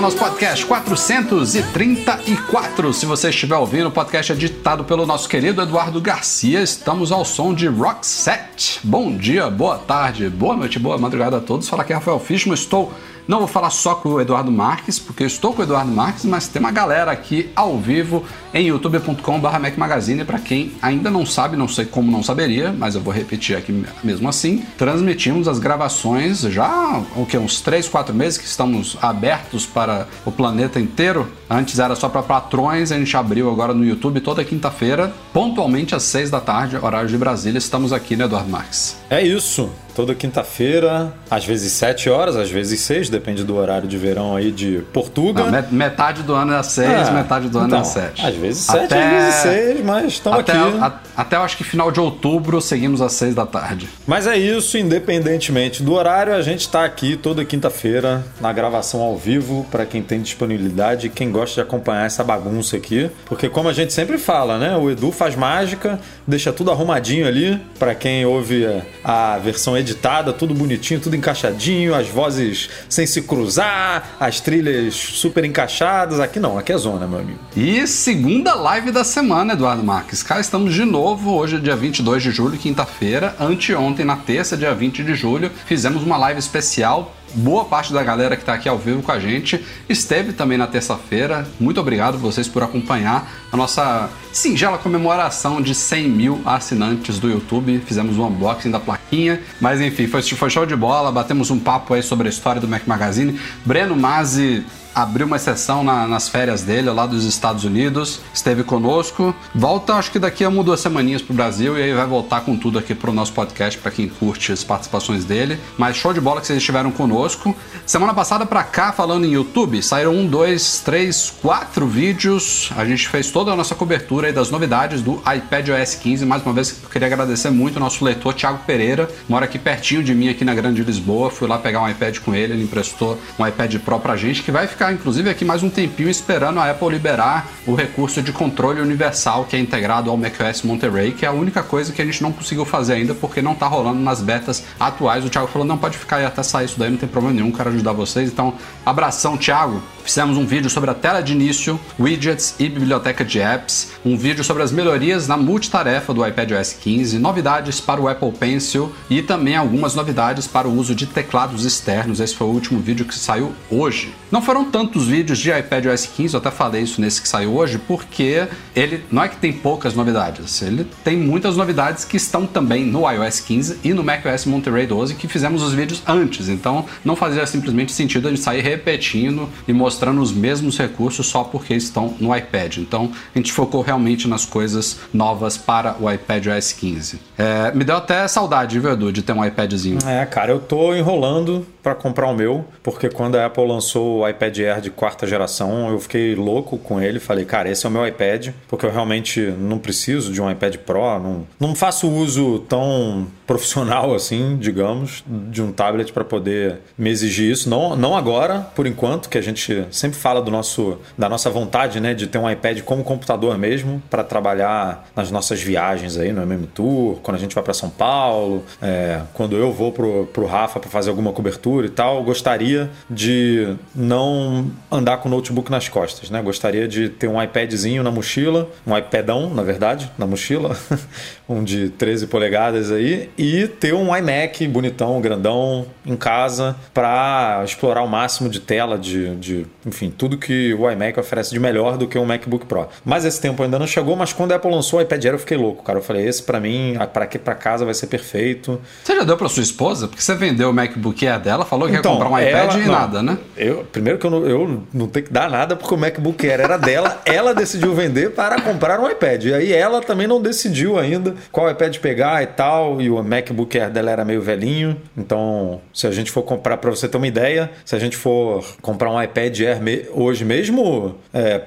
Ao nosso podcast 434. Se você estiver ouvindo, o podcast é ditado pelo nosso querido Eduardo Garcia. Estamos ao som de Rock Set. Bom dia, boa tarde, boa noite, boa madrugada a todos. Fala aqui é Rafael Fishman, estou. Não vou falar só com o Eduardo Marques, porque eu estou com o Eduardo Marques, mas tem uma galera aqui ao vivo em youtube.com.br Magazine. Para quem ainda não sabe, não sei como não saberia, mas eu vou repetir aqui mesmo assim. Transmitimos as gravações já o que uns 3, 4 meses que estamos abertos para o planeta inteiro. Antes era só para patrões, a gente abriu agora no YouTube toda quinta-feira, pontualmente às 6 da tarde, horário de Brasília. Estamos aqui, né, Eduardo Marques? É isso. Toda quinta-feira, às vezes 7 horas, às vezes 6, depende do horário de verão aí de Portugal. Não, metade do ano é às 6, É, metade do ano então, é às 7. Às vezes 7, às vezes 6, mas estamos até, aqui. a- até eu acho que final de outubro seguimos às 6 da tarde. Mas é isso, independentemente do horário, a gente está aqui toda quinta-feira na gravação ao vivo para quem tem disponibilidade e quem gosta de acompanhar essa bagunça aqui. Porque como a gente sempre fala, né? O Edu faz mágica, deixa tudo arrumadinho ali para quem ouve a versão editada, tudo bonitinho, tudo encaixadinho, as vozes sem se cruzar, as trilhas super encaixadas. Aqui não, aqui é zona, meu amigo. E segunda live da semana, Eduardo Marques. Cá estamos de novo, hoje é dia 22 de julho, quinta-feira. Anteontem, na terça, dia 20 de julho, fizemos uma live especial. Boa parte da galera que está aqui ao vivo com a gente esteve também na terça-feira. Muito obrigado vocês por acompanhar a nossa singela comemoração de 100 mil assinantes do YouTube. Fizemos um unboxing da plaquinha, mas enfim, foi, foi show de bola. Batemos um papo aí sobre a história do Mac Magazine. Breno Mazzi abriu uma exceção na- nas férias dele lá dos Estados Unidos, esteve conosco. Volta, acho que daqui a uma duas semaninhas pro Brasil e aí vai voltar com tudo aqui pro nosso podcast para quem curte as participações dele. Mas show de bola que vocês estiveram conosco. Semana passada pra cá, falando em YouTube, saíram um, dois, três, quatro vídeos. A gente fez toda a nossa cobertura aí das novidades do iPad OS 15. Mais uma vez, eu queria agradecer muito ao nosso leitor Thiago Pereira, mora aqui pertinho de mim, aqui na Grande Lisboa. Fui lá pegar um iPad com ele, ele emprestou um iPad Pro pra gente, que vai ficar, inclusive, aqui mais um tempinho esperando a Apple liberar o recurso de controle universal que é integrado ao macOS Monterey, que é a única coisa que a gente não conseguiu fazer ainda, porque não tá rolando nas betas atuais. O Thiago falou, não, pode ficar aí até sair isso daí, não tem problema nenhum, quero ajudar vocês. Então, abração, Thiago. Fizemos um vídeo sobre a tela de início, widgets e biblioteca de apps, um vídeo sobre as melhorias na multitarefa do iPad OS 15, novidades para o Apple Pencil e também algumas novidades para o uso de teclados externos. Esse foi o último vídeo que saiu hoje. Não foram tantos vídeos de iPad OS 15, eu até falei isso nesse que saiu hoje, porque ele não é que tem poucas novidades, ele tem muitas novidades que estão também no iOS 15 e no macOS Monterey 12 que fizemos os vídeos antes, então não fazia simplesmente sentido a gente sair repetindo e mostrando os mesmos recursos só porque estão no iPad. Então a gente focou realmente nas coisas novas para o iPad OS 15. É, me deu até saudade, viu, Edu, de ter um iPadzinho. É, cara, eu tô enrolando para comprar o meu, porque quando a Apple lançou o iPad Air de quarta geração, eu fiquei louco com ele. Falei, cara, esse é o meu iPad, porque eu realmente não preciso de um iPad Pro, não, não faço uso tão profissional assim, digamos, de um tablet para poder me exigir isso. Não, não agora, por enquanto, que a gente sempre fala do nosso, da nossa vontade, né, de ter um iPad como computador mesmo para trabalhar nas nossas viagens aí no MM Tour, quando a gente vai para São Paulo, é, quando eu vou pro, pro Rafa para fazer alguma cobertura e tal, gostaria de não andar com o notebook nas costas, né? Gostaria de ter um iPadzinho na mochila, um iPadão, na verdade, na mochila, um de 13 polegadas aí, e ter um iMac bonitão, grandão, em casa, para explorar o máximo de tela, de, de, enfim, tudo que o iMac oferece de melhor do que um MacBook Pro. Mas esse tempo ainda não chegou, mas quando a Apple lançou o iPad Air eu fiquei louco, cara. Eu falei, esse para mim, para aqui para casa vai ser perfeito. Você já deu para sua esposa? Porque você vendeu o MacBook Air dela, falou que então, ia comprar um iPad ela, e não, nada, né? Eu, primeiro que eu não, eu não tenho que dar nada porque o MacBook Air era dela, ela decidiu vender para comprar um iPad. E aí ela também não decidiu ainda qual iPad pegar e tal, e o MacBook Air dela era meio velhinho. Então, se a gente for comprar, para você ter uma ideia, se a gente for comprar um iPad Air me, hoje mesmo, é,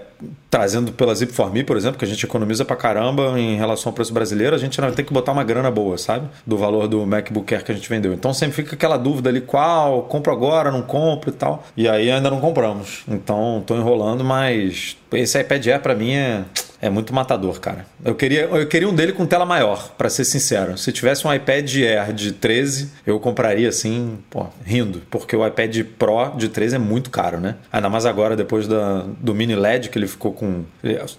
trazendo pela Zip for Me, por exemplo, que a gente economiza pra caramba em relação ao preço brasileiro, a gente vai ter que botar uma grana boa, sabe? Do valor do MacBook Air que a gente vendeu. Então sempre fica aquela dúvida ali, qual? Compro agora, não compro e tal. E aí ainda não compramos. Então tô enrolando, mas esse iPad Air para mim é é muito matador, cara. Eu queria, eu queria um dele com tela maior, para ser sincero. Se tivesse um iPad Air de 13, eu compraria assim, pô, rindo, porque o iPad Pro de 13 é muito caro, né? Ainda mais agora, depois da, do mini LED, que ele ficou com.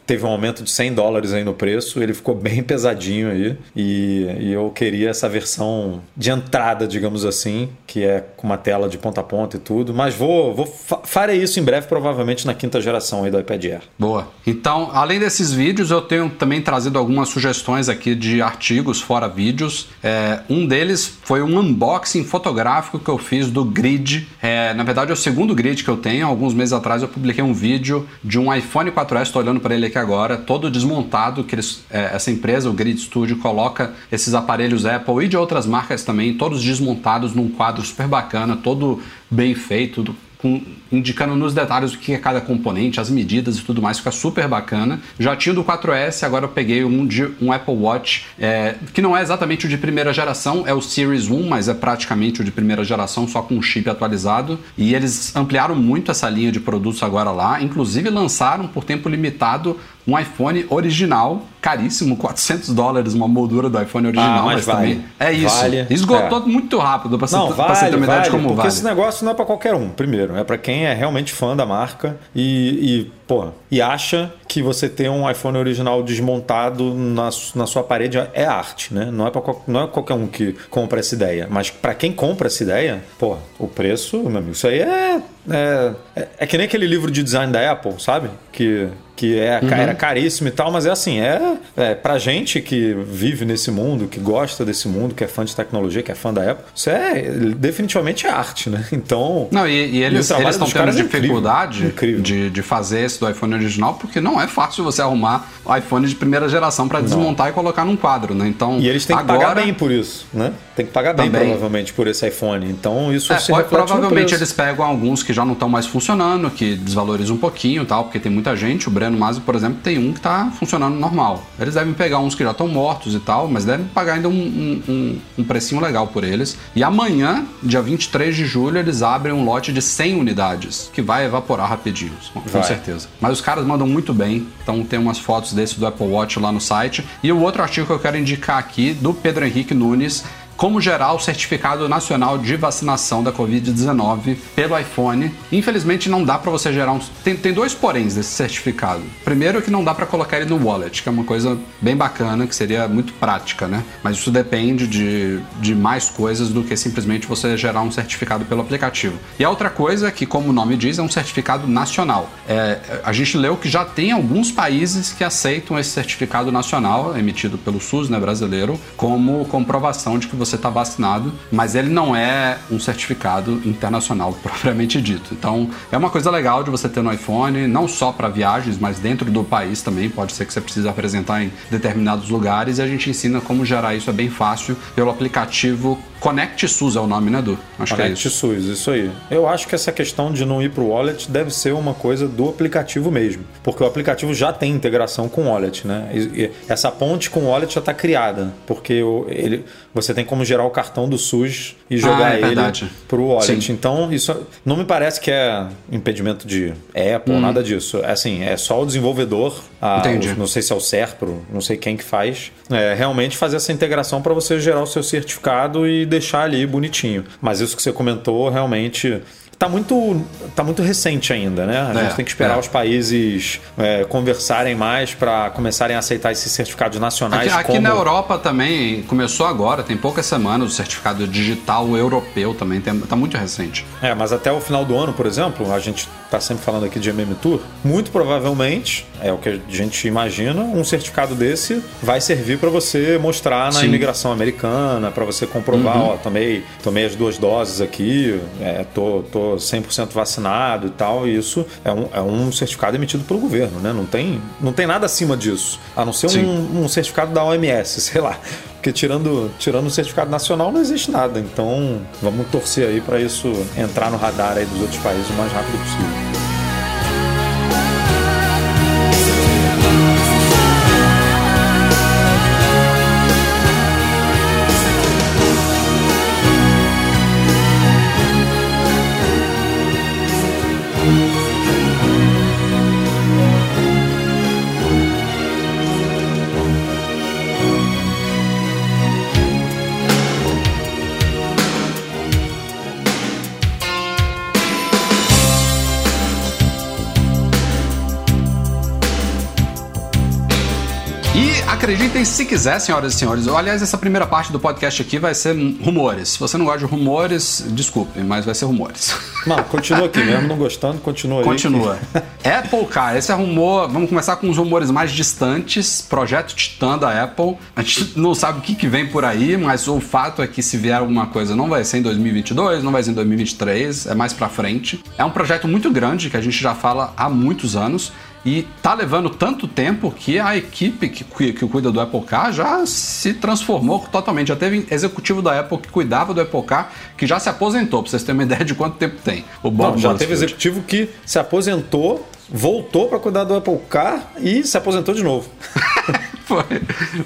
Teve um aumento de 100 dólares aí no preço, ele ficou bem pesadinho aí. E, e eu queria essa versão de entrada, digamos assim, que é com uma tela de ponta a ponta e tudo. Mas vou, vou farei isso em breve, provavelmente na quinta geração aí do iPad Air. Boa. Então, além desses vídeos, eu tenho também trazido algumas sugestões aqui de artigos fora vídeos. É, um deles foi um unboxing fotográfico que eu fiz do Grid. É, na verdade, é o segundo Grid que eu tenho. Alguns meses atrás eu publiquei um vídeo de um iPhone 4S, estou olhando para ele aqui agora, todo desmontado, que eles, é, essa empresa, o Grid Studio, coloca esses aparelhos Apple e de outras marcas também, todos desmontados num quadro super bacana, todo bem feito, com, indicando nos detalhes o que é cada componente, as medidas e tudo mais, fica super bacana. Já tinha do 4S, agora eu peguei um de um Apple Watch, é, que não é exatamente o de primeira geração, é o Series 1, mas é praticamente o de primeira geração, só com um chip atualizado. E eles ampliaram muito essa linha de produtos agora lá, inclusive lançaram por tempo limitado um iPhone original, caríssimo, 400 dólares, uma moldura do iPhone original, ah, mas, mas vale. também é isso. Vale. Esgotou é. muito rápido para não, vale, você ter uma ideia vale, de como porque vale. esse negócio não é para qualquer um, primeiro, é para quem é realmente fã da marca e, e pô, e acha que você ter um iPhone original desmontado na, na sua parede é arte, né? Não é, pra, não é qualquer um que compra essa ideia. Mas para quem compra essa ideia, pô, o preço, meu amigo, isso aí é, é, é, é que nem aquele livro de design da Apple, sabe? Que que é, uhum. era caríssimo e tal, mas é assim, é, é pra gente que vive nesse mundo, que gosta desse mundo, que é fã de tecnologia, que é fã da Apple, isso é definitivamente é arte, né? Então. Não, e, e eles estão tendo é dificuldade incrível. De, de fazer esse do iPhone original, porque não é fácil você arrumar iPhone de primeira geração para desmontar e colocar num quadro, né? Então. E eles têm agora... que pagar bem por isso, né? Tem que pagar bem, Também. provavelmente, por esse iPhone. Então, isso é, se pode, Provavelmente eles pegam alguns que já não estão mais funcionando, que desvalorizam um pouquinho tal, porque tem muita gente. O Breno Masi, por exemplo, tem um que está funcionando normal. Eles devem pegar uns que já estão mortos e tal, mas devem pagar ainda um, um, um, precinho legal por eles. E amanhã, dia 23 de julho, eles abrem um lote de 100 unidades, que vai evaporar rapidinho, com vai. certeza. Mas os caras mandam muito bem, então tem umas fotos desse do Apple Watch lá no site. E o outro artigo que eu quero indicar aqui, do Pedro Henrique Nunes, como gerar o certificado nacional de vacinação da Covid-19 pelo iPhone. Infelizmente não dá para você gerar um. Tem, tem dois poréns desse certificado. Primeiro que não dá para colocar ele no wallet, que é uma coisa bem bacana, que seria muito prática, né? Mas isso depende de, de mais coisas do que simplesmente você gerar um certificado pelo aplicativo. E a outra coisa, que como o nome diz, é um certificado nacional. É, a gente leu que já tem alguns países que aceitam esse certificado nacional, emitido pelo SUS né, brasileiro, como comprovação de que você você está vacinado, mas ele não é um certificado internacional propriamente dito. Então é uma coisa legal de você ter no iPhone, não só para viagens, mas dentro do país também. Pode ser que você precise apresentar em determinados lugares e a gente ensina como gerar isso. É bem fácil pelo aplicativo Connect SUS é o nome, né, Edu? Acho Connect que é isso. SUS, isso aí. Eu acho que essa questão de não ir para o wallet deve ser uma coisa do aplicativo mesmo, porque o aplicativo já tem integração com o wallet, né? E essa ponte com o wallet já está criada, porque ele, você tem como gerar o cartão do SUS e jogar Ah, é ele verdade. pro wallet. Sim. Então, isso não me parece que é impedimento de Apple, nada disso. É assim, é só o desenvolvedor, a- Hum. Entendi. o- não sei se é o Serpro, não sei quem que faz, é, realmente fazer essa integração para você gerar o seu certificado e deixar ali bonitinho. Mas isso que você comentou realmente tá muito, tá muito recente ainda, né? A É, gente tem que esperar é. os países é, conversarem mais para começarem a aceitar esses certificados nacionais. Aqui, aqui como... na Europa também começou agora, tem poucas semanas, o certificado digital europeu também tem, tá muito recente. É, mas até o final do ano, por exemplo, a gente está sempre falando aqui de MM Tour, muito provavelmente, é o que a gente imagina, um certificado desse vai servir para você mostrar na Sim. Uhum. imigração americana, para você comprovar, ó, tomei, tomei as duas doses aqui, é, tô, tô 100% vacinado e tal, e isso é um, é um certificado emitido pelo governo, né? Não tem, não tem nada acima disso, a não ser um, um certificado da OMS, sei lá. Porque tirando, tirando o certificado nacional não existe nada. Então vamos torcer aí para isso entrar no radar aí dos outros países o mais rápido possível. Acreditem se quiser, senhoras e senhores. Aliás, essa primeira parte do podcast aqui vai ser rumores. Se você não gosta de rumores, desculpe, mas vai ser rumores. Não, continua aqui mesmo, não gostando, continua aí. Continua. Apple, cara, esse é rumor. Vamos começar com os rumores mais distantes. Projeto Titã da Apple. A gente não sabe o que, que vem por aí, mas o fato é que se vier alguma coisa, não vai ser em 2022, não vai ser em 2023, é mais pra frente. É um projeto muito grande que a gente já fala há muitos anos. E tá levando tanto tempo que a equipe que, que cuida do Apple Car já se transformou totalmente. Já teve executivo da Apple que cuidava do Apple Car que já se aposentou, pra vocês terem uma ideia de quanto tempo tem. O Bob Não, já teve executivo que se aposentou, voltou para cuidar do Apple Car e se aposentou de novo. Foi,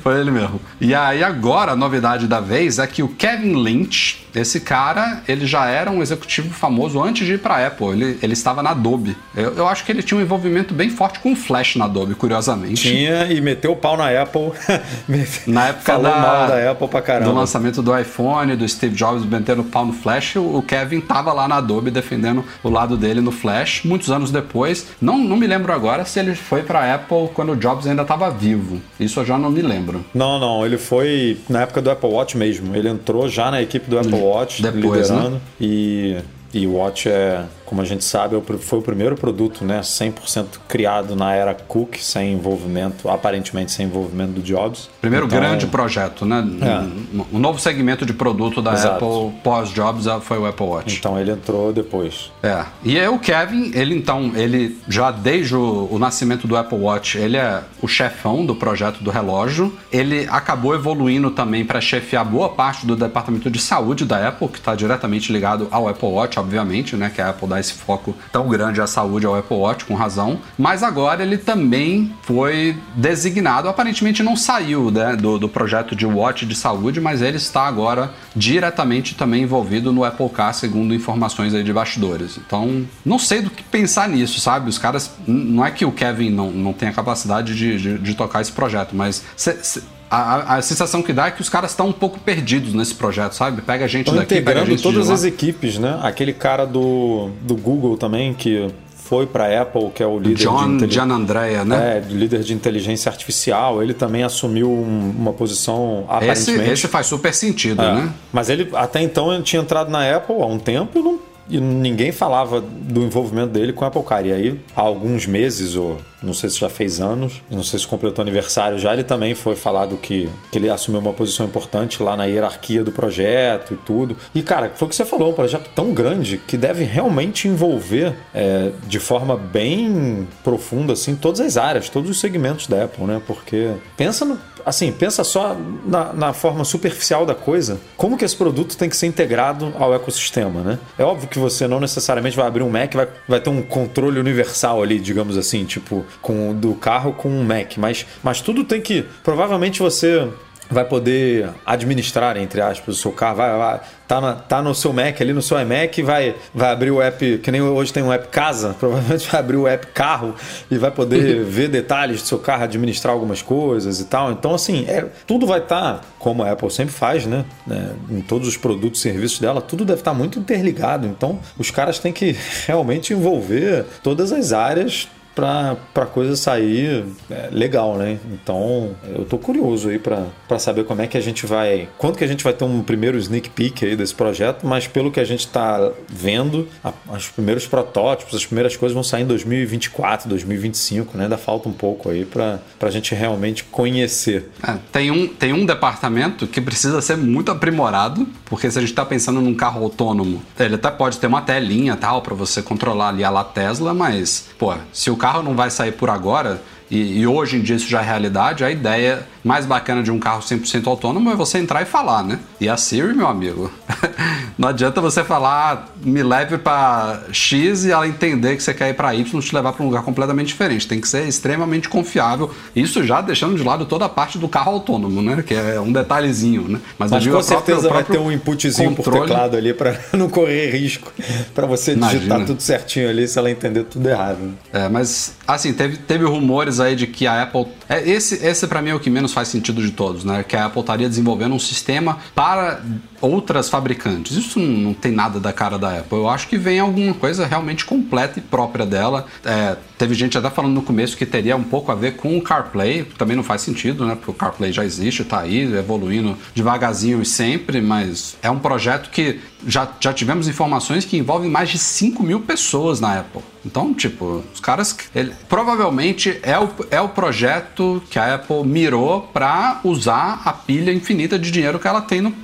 foi ele mesmo. E aí agora a novidade da vez é que o Kevin Lynch, esse cara, ele já era um executivo famoso antes de ir pra Apple. Ele, ele estava na Adobe. Eu, eu acho que ele tinha um envolvimento bem forte com o Flash na Adobe, curiosamente. Tinha e meteu o pau na Apple. Na época Falou da- mal da Apple pra Do caramba. lançamento do iPhone, do Steve Jobs metendo o pau no Flash, o o Kevin tava lá na Adobe defendendo o lado dele no Flash. Muitos anos depois, não, não me lembro agora se ele foi pra Apple quando o Jobs ainda estava vivo. Isso eu já não me lembro. Não, não, ele foi na época do Apple Watch mesmo. Ele entrou já na equipe do Apple Watch, Depois, liderando. E, e o Watch é, como a gente sabe, é foi o primeiro produto, né, 100% criado na era Cook, sem envolvimento, aparentemente sem envolvimento do Jobs. Primeiro Então, grande projeto, né? É. Um novo segmento de produto da Exato. Apple pós-Jobs ah, foi o Apple Watch. Então ele entrou depois. É. E aí o Kevin, ele então, ele já desde o, o nascimento do Apple Watch, ele é o chefão do projeto do relógio. Ele acabou evoluindo também para chefiar boa parte do departamento de saúde da Apple, que está diretamente ligado ao Apple Watch, obviamente, né? Que a Apple dá esse foco tão grande à saúde ao Apple Watch, com razão. Mas agora ele também foi designado, aparentemente não saiu né, do, do projeto de Watch de saúde, mas ele está agora diretamente também envolvido no Apple Car, segundo informações aí de bastidores. Então, não sei do que pensar nisso, sabe? Os caras. Não é que o Kevin não, não tenha capacidade de, de, de tocar esse projeto, mas. cê- cê- a, a- a sensação que dá é que os caras estão um pouco perdidos nesse projeto, sabe? Pega a gente daqui, pega a integrando gente todas de as equipes, né? Aquele cara do, do Google também, que foi para Apple, que é o líder de John, inteli- John Andrea, né? É, líder de inteligência artificial. Ele também assumiu um- uma posição esse, aparentemente. esse faz super sentido, É. né? Mas ele até então ele tinha entrado na Apple há um tempo e, não- e ninguém falava do envolvimento dele com a Apple Car. E aí, há alguns meses, ou não sei se já fez anos, não sei se completou aniversário já, ele também foi falado que, que ele assumiu uma posição importante lá na hierarquia do projeto e tudo. E, cara, foi o que você falou, um projeto tão grande que deve realmente envolver é, de forma bem profunda, assim, todas as áreas, todos os segmentos da Apple, né? Porque pensa no, assim, pensa só na, na forma superficial da coisa, como que esse produto tem que ser integrado ao ecossistema, né? É óbvio que você não necessariamente vai abrir um Mac, vai, vai ter um controle universal ali, digamos assim, tipo, com do carro com um Mac, mas, mas tudo tem que, provavelmente você vai poder administrar, entre aspas, o seu carro. Vai, vai, tá, na, tá no seu Mac ali, no seu iMac, vai, vai abrir o app, que nem hoje tem um app casa, provavelmente vai abrir o app carro e vai poder ver detalhes do seu carro, administrar algumas coisas e tal. Então, assim, é, tudo vai estar, tá, como a Apple sempre faz, né? né? Em todos os produtos e serviços dela, tudo deve estar tá muito interligado. Então, os caras têm que realmente envolver todas as áreas para a coisa sair é, legal, né? Então, eu tô curioso aí para saber como é que a gente vai. Quando que a gente vai ter um primeiro sneak peek aí desse projeto, mas pelo que a gente está vendo, a, os primeiros protótipos, as primeiras coisas vão sair em 2024, 2025, né? Ainda falta um pouco aí para a gente realmente conhecer. É, tem, um, tem um departamento que precisa ser muito aprimorado, porque se a gente está pensando num carro autônomo, ele até pode ter uma telinha tal para você controlar ali a lá Tesla, mas, pô, se o carro carro não vai sair por agora, e, e, hoje em dia isso já é realidade, a ideia mais bacana de um carro 100% autônomo é você entrar e falar, né? E a Siri, meu amigo, não adianta você falar, me leve para X e ela entender que você quer ir para Y, te levar para um lugar completamente diferente. Tem que ser extremamente confiável. Isso já deixando de lado toda a parte do carro autônomo, né? Que é um detalhezinho, né? Mas, Mas com certeza vai ter um inputzinho controle... por teclado ali para não correr risco, para você digitar Imagina. tudo certinho ali se ela entender tudo errado. Né? É, mas assim, teve, teve rumores aí de que a Apple. É, esse esse para mim é o que menos faz sentido de todos, né? Que a Apple estaria desenvolvendo um sistema para outras fabricantes. Isso não, tem nada da cara da Apple. Eu acho que vem alguma coisa realmente completa e própria dela. É, teve gente até falando no começo que teria um pouco a ver com o CarPlay, também não faz sentido, né? Porque o CarPlay já existe, está aí, evoluindo devagarzinho e sempre, mas é um projeto que já, já tivemos informações que envolvem mais de 5 mil pessoas na Apple. Então, tipo, os caras. Ele, provavelmente é o, é o projeto que a Apple mirou para usar a pilha infinita de dinheiro que ela tem no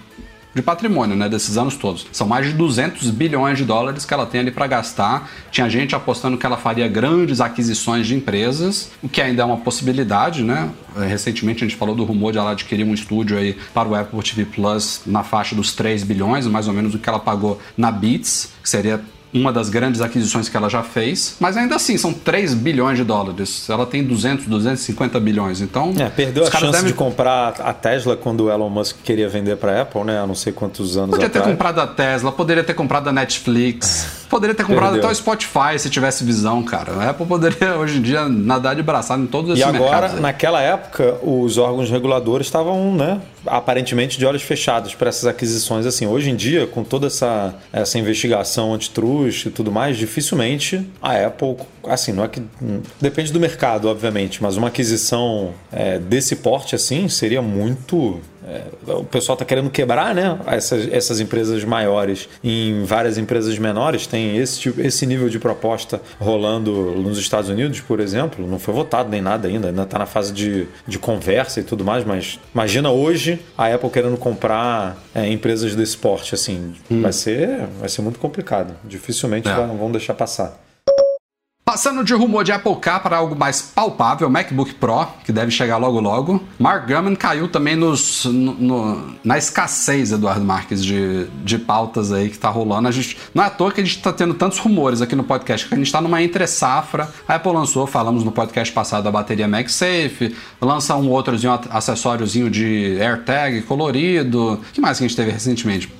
de patrimônio, né, desses anos todos. São mais de 200 bilhões de dólares que ela tem ali para gastar. Tinha gente apostando que ela faria grandes aquisições de empresas, o que ainda é uma possibilidade, né? Recentemente a gente falou do rumor de ela adquirir um estúdio aí para o Apple TV Plus na faixa dos 3 bilhões, mais ou menos o que ela pagou na Beats, que seria uma das grandes aquisições que ela já fez, mas ainda assim são 3 bilhões de dólares. Ela tem 200, 250 bilhões. Então, é, perdeu a chance devem... de comprar a Tesla quando o Elon Musk queria vender para a Apple, né? Há não sei quantos anos Podia atrás. ter comprado a Tesla, poderia ter comprado a Netflix, poderia ter comprado perdeu. até o Spotify se tivesse visão, cara. A Apple poderia hoje em dia nadar de braçada em todos esses E agora, naquela época, os órgãos reguladores estavam, né, aparentemente de olhos fechados para essas aquisições assim. Hoje em dia, com toda essa, essa investigação antitruste e tudo mais, dificilmente a Apple, assim, não é que depende do mercado, obviamente, mas uma aquisição é, desse porte assim seria muito é, o pessoal está querendo quebrar né, essas, essas empresas maiores em várias empresas menores. Tem esse, tipo, esse nível de proposta rolando nos Estados Unidos, por exemplo. Não foi votado nem nada ainda, ainda está na fase de, de conversa e tudo mais. Mas imagina hoje a Apple querendo comprar é, empresas desse porte. Assim, hum. vai, ser, vai ser muito complicado. Dificilmente é. vão, vão deixar passar. Passando de rumor de Apple Car para algo mais palpável, MacBook Pro, que deve chegar logo logo. Mark Gurman caiu também nos, no, no, na escassez, Eduardo Marques, de, de pautas aí que tá rolando. A gente, não é à toa que a gente tá tendo tantos rumores aqui no podcast, que a gente tá numa entre-safra. A Apple lançou, falamos no podcast passado, a bateria MagSafe, lança um outrozinho, acessóriozinho de AirTag colorido. O que mais que a gente teve recentemente?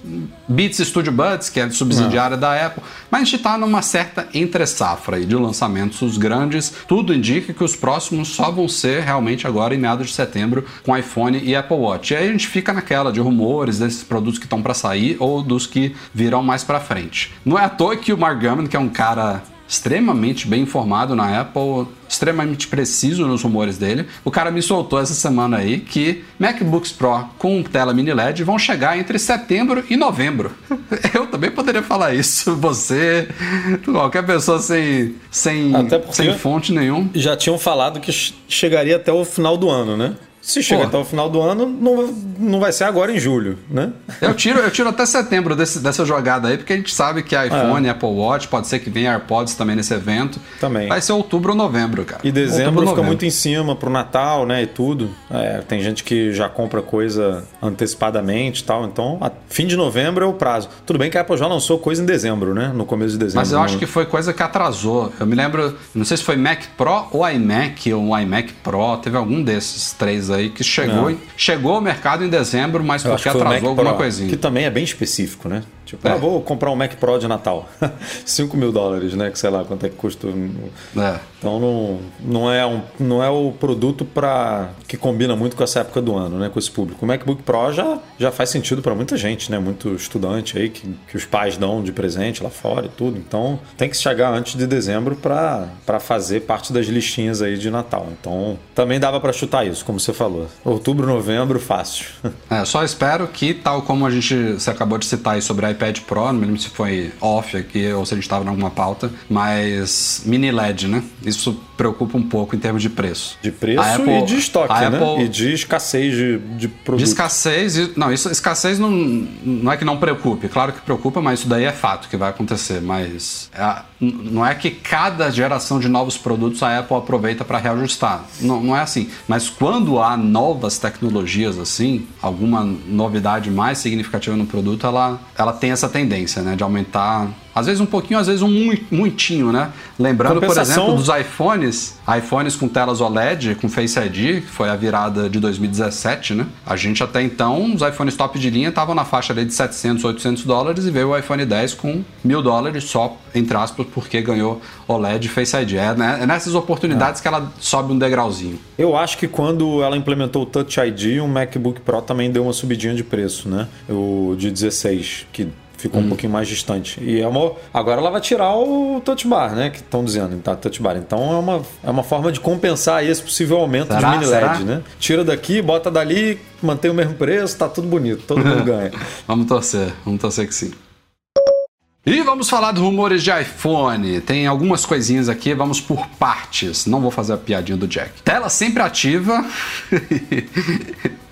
Beats Studio Buds, que é subsidiária da Apple. Mas a gente tá numa certa entre-safra aí de lançamento lançamentos grandes. Tudo indica que os próximos só vão ser realmente agora em meados de setembro com iPhone e Apple Watch. E aí a gente fica naquela de rumores desses produtos que estão para sair ou dos que virão mais para frente. Não é à toa que o Mark Gurman, que é um cara extremamente bem informado na Apple, extremamente preciso nos rumores dele. O cara me soltou essa semana aí que MacBooks Pro com tela mini LED vão chegar entre setembro e novembro. Eu também poderia falar isso, você, qualquer pessoa sem, sem, sem fonte nenhum. Já tinham falado que chegaria até o final do ano, né? Se chega até o final do ano, não, não vai ser agora em julho, né? Eu tiro, eu tiro até setembro desse, dessa jogada aí, porque a gente sabe que iPhone, é. Apple Watch, pode ser que venha AirPods também nesse evento. Também. Vai ser outubro ou novembro, cara. E dezembro outubro, fica novembro. muito em cima pro Natal, né? E tudo. É, tem gente que já compra coisa antecipadamente e tal. Então, fim de novembro é o prazo. Tudo bem que a Apple já lançou coisa em dezembro, né? No começo de dezembro. Mas eu acho que foi coisa que atrasou. Eu me lembro, não sei se foi Mac Pro ou iMac ou iMac Pro, teve algum desses três aí que chegou, Não. chegou ao mercado em dezembro, mas Eu porque atrasou alguma Pro, coisinha. Que também é bem específico, né? Tipo, É. ah, vou comprar um Mac Pro de Natal. 5 mil dólares, né? Que sei lá quanto é que custa. É. Então não, não, é um, não é o produto para que combina muito com essa época do ano, né? Com esse público. O MacBook Pro já, já faz sentido para muita gente, né? Muito estudante aí que, que os pais dão de presente lá fora e tudo. Então tem que chegar antes de dezembro para fazer parte das listinhas aí de Natal. Então também dava para chutar isso, como você falou. Outubro, novembro, fácil. É, só espero que, tal como a gente você acabou de citar aí sobre iPad Pro, não me lembro se foi off aqui ou se a gente estava em alguma pauta, mas mini LED, né? Isso preocupa um pouco em termos de preço. De preço Apple- e de estoque, né? Apple- E de escassez de, de De produtos. escassez, e- não, isso, escassez não, não é que não preocupe, claro que preocupa, mas isso daí é fato que vai acontecer. Mas é, não é que cada geração de novos produtos a Apple aproveita para reajustar. Não, não é assim. Mas quando há novas tecnologias assim, alguma novidade mais significativa no produto, ela, ela tem essa tendência, né, de aumentar. Às vezes um pouquinho, às vezes um mui- muitinho, né? Lembrando, por Compensação- exemplo, dos iPhones, iPhones com telas OLED, com Face ID, que foi a virada de 2017, né? A gente até então, os iPhones top de linha estavam na faixa ali de 700, 800 dólares e veio o iPhone 10 com mil dólares só, entre aspas, porque ganhou OLED e Face ID. É, né? é nessas oportunidades que ela sobe um degrauzinho. Eu acho que quando ela implementou o Touch ID, o MacBook Pro também deu uma subidinha de preço, né? O de 16, que ficou Hum. um pouquinho mais distante. E é uma... agora ela vai tirar o Touch Bar, né? Que estão dizendo, tá? Touch Bar. Então é uma, é uma forma de compensar esse possível aumento Será? de mini Será? LED, né? Tira daqui, bota dali, mantém o mesmo preço, tá tudo bonito, todo mundo ganha. Vamos torcer, vamos torcer que sim. E vamos falar dos rumores de iPhone. Tem algumas coisinhas aqui, vamos por partes. Não vou fazer a piadinha do Jack. Tela sempre ativa.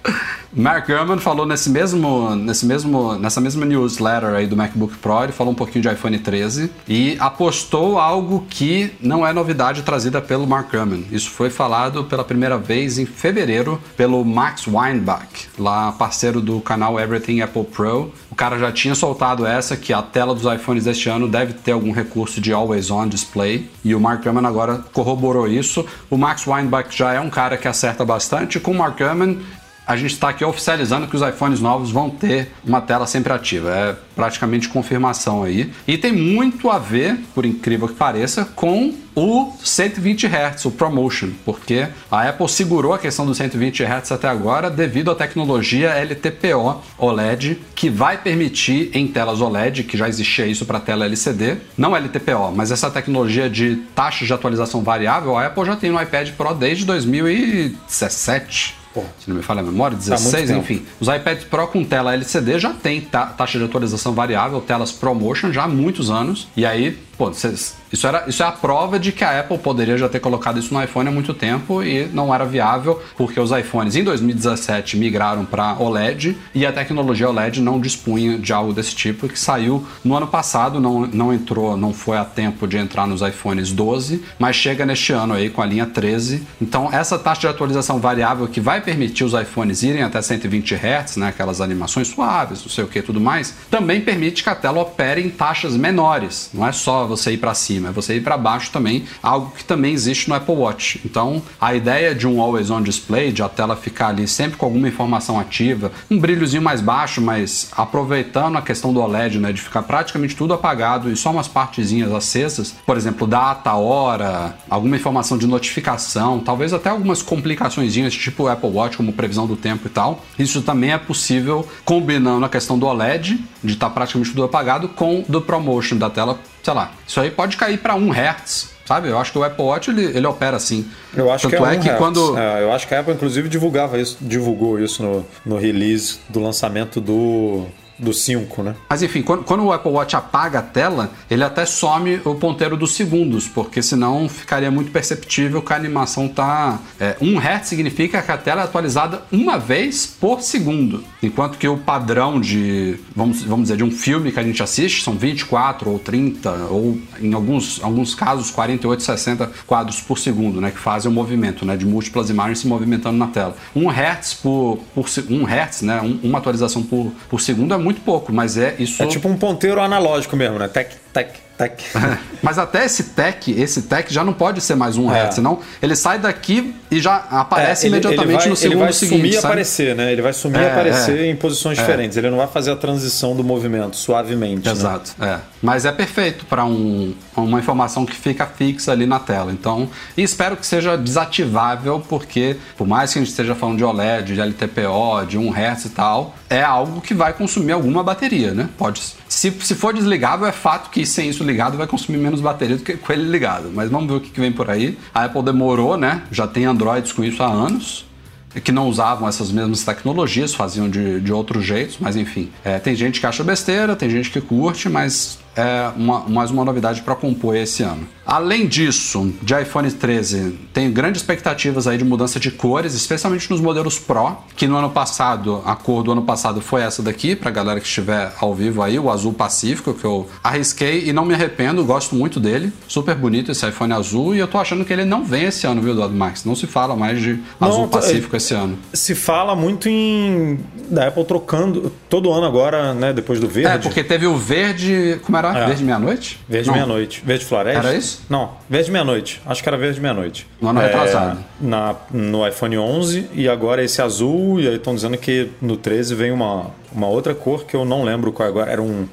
Mark Gurman falou nesse mesmo, nesse mesmo, nessa mesma newsletter aí do MacBook Pro, ele falou um pouquinho de iPhone 13 e apostou algo que não é novidade trazida pelo Mark Gurman. Isso foi falado pela primeira vez em fevereiro pelo Max Weinbach, lá parceiro do canal Everything Apple Pro. O cara já tinha soltado essa que a tela dos iPhones deste ano deve ter algum recurso de Always On Display e o Mark Gurman agora corroborou isso. O Max Weinbach já é um cara que acerta bastante. Com o Mark Gurman a gente está aqui oficializando que os iPhones novos vão ter uma tela sempre ativa. É praticamente confirmação aí. E tem muito a ver, por incrível que pareça, com o 120 Hz, o ProMotion, porque a Apple segurou a questão do 120 Hz até agora devido à tecnologia LTPO OLED, que vai permitir em telas OLED, que já existia isso para tela LCD, não LTPO, mas essa tecnologia de taxa de atualização variável, a Apple já tem no iPad Pro desde 2017 Pô. se não me falha a memória, muito 16, tempo. enfim. Os iPads Pro com tela LCD já tem ta- taxa de atualização variável, telas ProMotion já há muitos anos. E aí, pô, isso, era, isso é a prova de que a Apple poderia já ter colocado isso no iPhone há muito tempo e não era viável, porque os iPhones em 2017 migraram para OLED e a tecnologia OLED não dispunha de algo desse tipo, que saiu no ano passado, não, não entrou, não foi a tempo de entrar nos iPhones 12, mas chega neste ano aí com a linha 13. Então, essa taxa de atualização variável que vai permitir os iPhones irem até 120 Hz, né, aquelas animações suaves, não sei o que tudo mais, também permite que a tela opere em taxas menores. Não é só você ir para cima, é você ir para baixo também, algo que também existe no Apple Watch. Então, a ideia de um Always On Display, de a tela ficar ali sempre com alguma informação ativa, um brilhozinho mais baixo, mas aproveitando a questão do OLED, né, de ficar praticamente tudo apagado e só umas partezinhas acesas, por exemplo, data, hora, alguma informação de notificação, talvez até algumas complicações, tipo Apple Watch, como previsão do tempo e tal. Isso também é possível combinando a questão do OLED, de estar praticamente tudo apagado, com do ProMotion da tela, sei lá. Isso aí pode cair para 1 Hz. Sabe? Eu acho que o Apple Watch ele, ele opera assim. Eu acho Tanto que é, é que hertz. quando. É, eu acho que a Apple, inclusive, divulgava isso, divulgou isso no, no release do lançamento do, do 5, né? Mas enfim, quando, quando o Apple Watch apaga a tela, ele até some o ponteiro dos segundos, porque senão ficaria muito perceptível que a animação tá. É, 1 Hz significa que a tela é atualizada uma vez por segundo. Enquanto que o padrão de, vamos, vamos dizer, de um filme que a gente assiste são 24 ou 30, ou em alguns, alguns casos 48, 60 quadros por segundo, né? Que fazem o movimento, né? De múltiplas imagens se movimentando na tela. 1 Hz por, por 1 Hz, né? um- uma atualização por, por segundo é muito pouco, mas é isso. É tipo um ponteiro analógico mesmo, né? Tec, tec, tec. Mas até esse tech, esse tech já não pode ser mais um É. hertz, senão ele sai daqui e já aparece É, ele- imediatamente ele vai, no segundo ele vai seguinte. sumir e aparecer, né? Ele vai sumir e É, aparecer é. em posições diferentes. Ele não vai fazer a transição do movimento suavemente. né? Exato, é. Mas é perfeito para um, uma informação que fica fixa ali na tela. Então, espero que seja desativável, porque por mais que a gente esteja falando de OLED, de LTPO, de 1 Hz e tal, é algo que vai consumir alguma bateria, né? Pode. Se, se for desligável, é fato que sem isso ligado vai consumir menos bateria do que com ele ligado. Mas vamos ver o que, que vem por aí. A Apple demorou, né? Já tem Androids com isso há anos que não usavam essas mesmas tecnologias, faziam de, de outros jeitos, mas enfim. É, tem gente que acha besteira, tem gente que curte, mas é uma, mais uma novidade para compor esse ano. Além disso, de iPhone 13, tenho grandes expectativas aí de mudança de cores, especialmente nos modelos Pro, que no ano passado, a cor do ano passado foi essa daqui, pra galera que estiver ao vivo aí, o azul pacífico, que eu arrisquei e não me arrependo, gosto muito dele. Super bonito esse iPhone azul e eu tô achando que ele não vem esse ano, viu, Eduardo Max? Não se fala mais de Não, azul tá- pacífico esse ano. Se fala muito em. da Apple trocando todo ano agora, né? Depois do verde. É, porque teve o verde. Como era? É. Verde meia-noite? Verde meia-noite. Verde floresta? Era isso? Não, verde meia-noite. Acho que era verde meia-noite. No ano retrasado. Na, no iPhone 11 e agora esse azul. E aí estão dizendo que no 13 vem uma, uma outra cor que eu não lembro qual agora. Era um.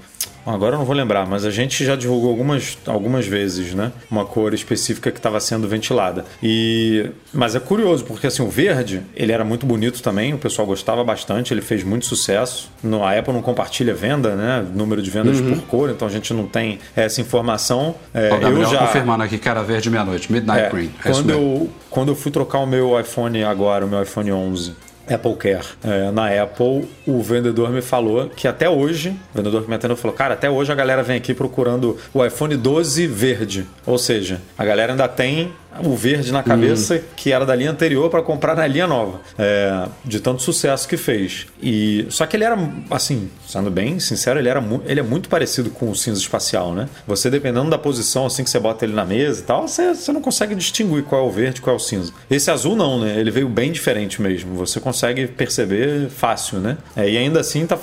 Agora eu não vou lembrar, mas a gente já divulgou algumas, algumas vezes, né? Uma cor específica que estava sendo ventilada. E mas é curioso porque assim o verde ele era muito bonito também, o pessoal gostava bastante, ele fez muito sucesso. No, a Apple não compartilha venda, né? Número de vendas por cor, então a gente não tem essa informação. É, Ó, o Gabriel eu já confirmando aqui que era verde meia-noite. Midnight é, Green. É quando, eu, quando eu fui trocar o meu iPhone agora, o meu iPhone 11, Apple Care, é, na Apple, o vendedor me falou que até hoje, o vendedor que me atendeu falou, cara, até hoje a galera vem aqui procurando o iPhone 12 verde. Ou seja, a galera ainda tem o verde na cabeça Uhum. que era da linha anterior para comprar na linha nova. É, de tanto sucesso que fez. E só que ele era assim, sendo bem sincero, ele era ele é muito parecido com o cinza espacial, né? Você dependendo da posição assim que você bota ele na mesa e tal, você, você não consegue distinguir qual é o verde, qual é o cinza. Esse azul não, né? Ele veio bem diferente mesmo. Você consegue perceber fácil, né? É, e ainda assim tá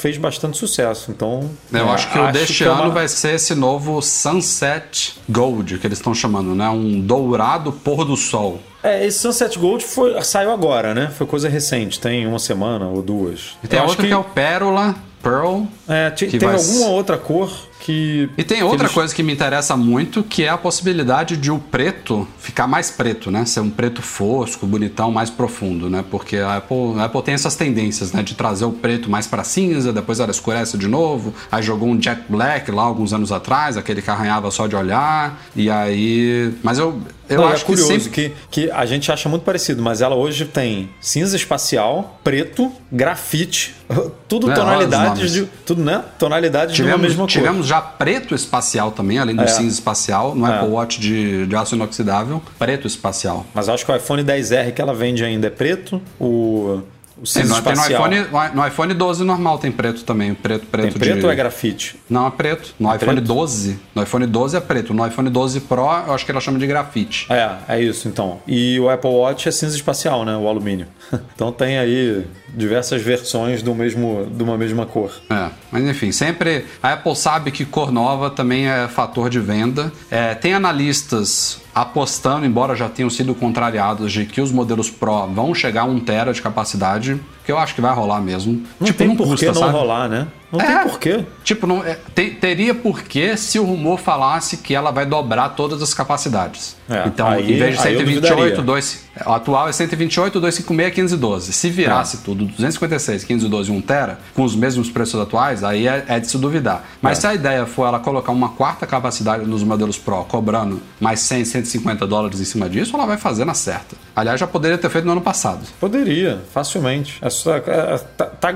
fez bastante sucesso. Então, Eu é, acho que o deste é ano uma- vai ser esse novo Sunset Gold, que eles estão chamando, né? Um dourado pôr do sol. É, esse Sunset Gold foi, saiu agora, né? Foi coisa recente, tem uma semana ou duas. E tem Eu acho outra que... é o Pérola, Pearl. É, que tem vai- alguma outra cor que. E tem outra eles- coisa que me interessa muito, que é a possibilidade de o preto ficar mais preto, né? Ser um preto fosco, bonitão, mais profundo, né? Porque a Apple, a Apple tem essas tendências, né? De trazer o preto mais pra cinza, depois ela escurece de novo. Aí jogou um Jet Black lá alguns anos atrás, aquele que arranhava só de olhar. E aí... Mas eu, eu Não, e acho é curioso que sempre... que, que a gente acha muito parecido, mas ela hoje tem cinza espacial, preto, grafite, tudo É, tonalidades de. Tudo, né? Tonalidades de uma Tivemos, mesma cor. tivemos já preto espacial também, além do É. cinza espacial, no É. Apple Watch de, de aço inoxidável, preto espacial. Mas eu acho que o iPhone 10R que ela vende ainda é preto, o, o Tem, cinza tem no, espacial. iPhone, no iPhone 12 normal tem preto também, preto, preto Tem preto de... ou é grafite? Não, é preto. No iPhone preto? 12. No iPhone 12 é preto. No iPhone 12 Pro, eu acho que ela chama de grafite. É, é isso então. E o Apple Watch é cinza espacial, né? O alumínio. Então tem aí diversas versões do mesmo, de uma mesma cor. É, mas enfim, sempre a Apple sabe que cor nova também é fator de venda. É, tem analistas apostando, embora já tenham sido contrariados, de que os modelos Pro vão chegar a 1 tera de capacidade, eu acho que vai rolar mesmo. Não tipo, tem não por custa, que não sabe? rolar, né? Não É. tem porquê. Tipo, não, é, te- teria porquê se o rumor falasse que ela vai dobrar todas as capacidades. É, então, aí- em vez de aí eu 128, duvidaria. 2, o atual é 128, 256, 512. Se virasse tudo 256, 512 e 1 tera, com os mesmos preços atuais, aí é, é de se duvidar. Mas É. se a ideia for ela colocar uma quarta capacidade nos modelos Pro, cobrando mais 100, 150 dólares em cima disso, ela vai fazer na certa. Aliás, já poderia ter feito no ano passado. Poderia, facilmente. É só- é,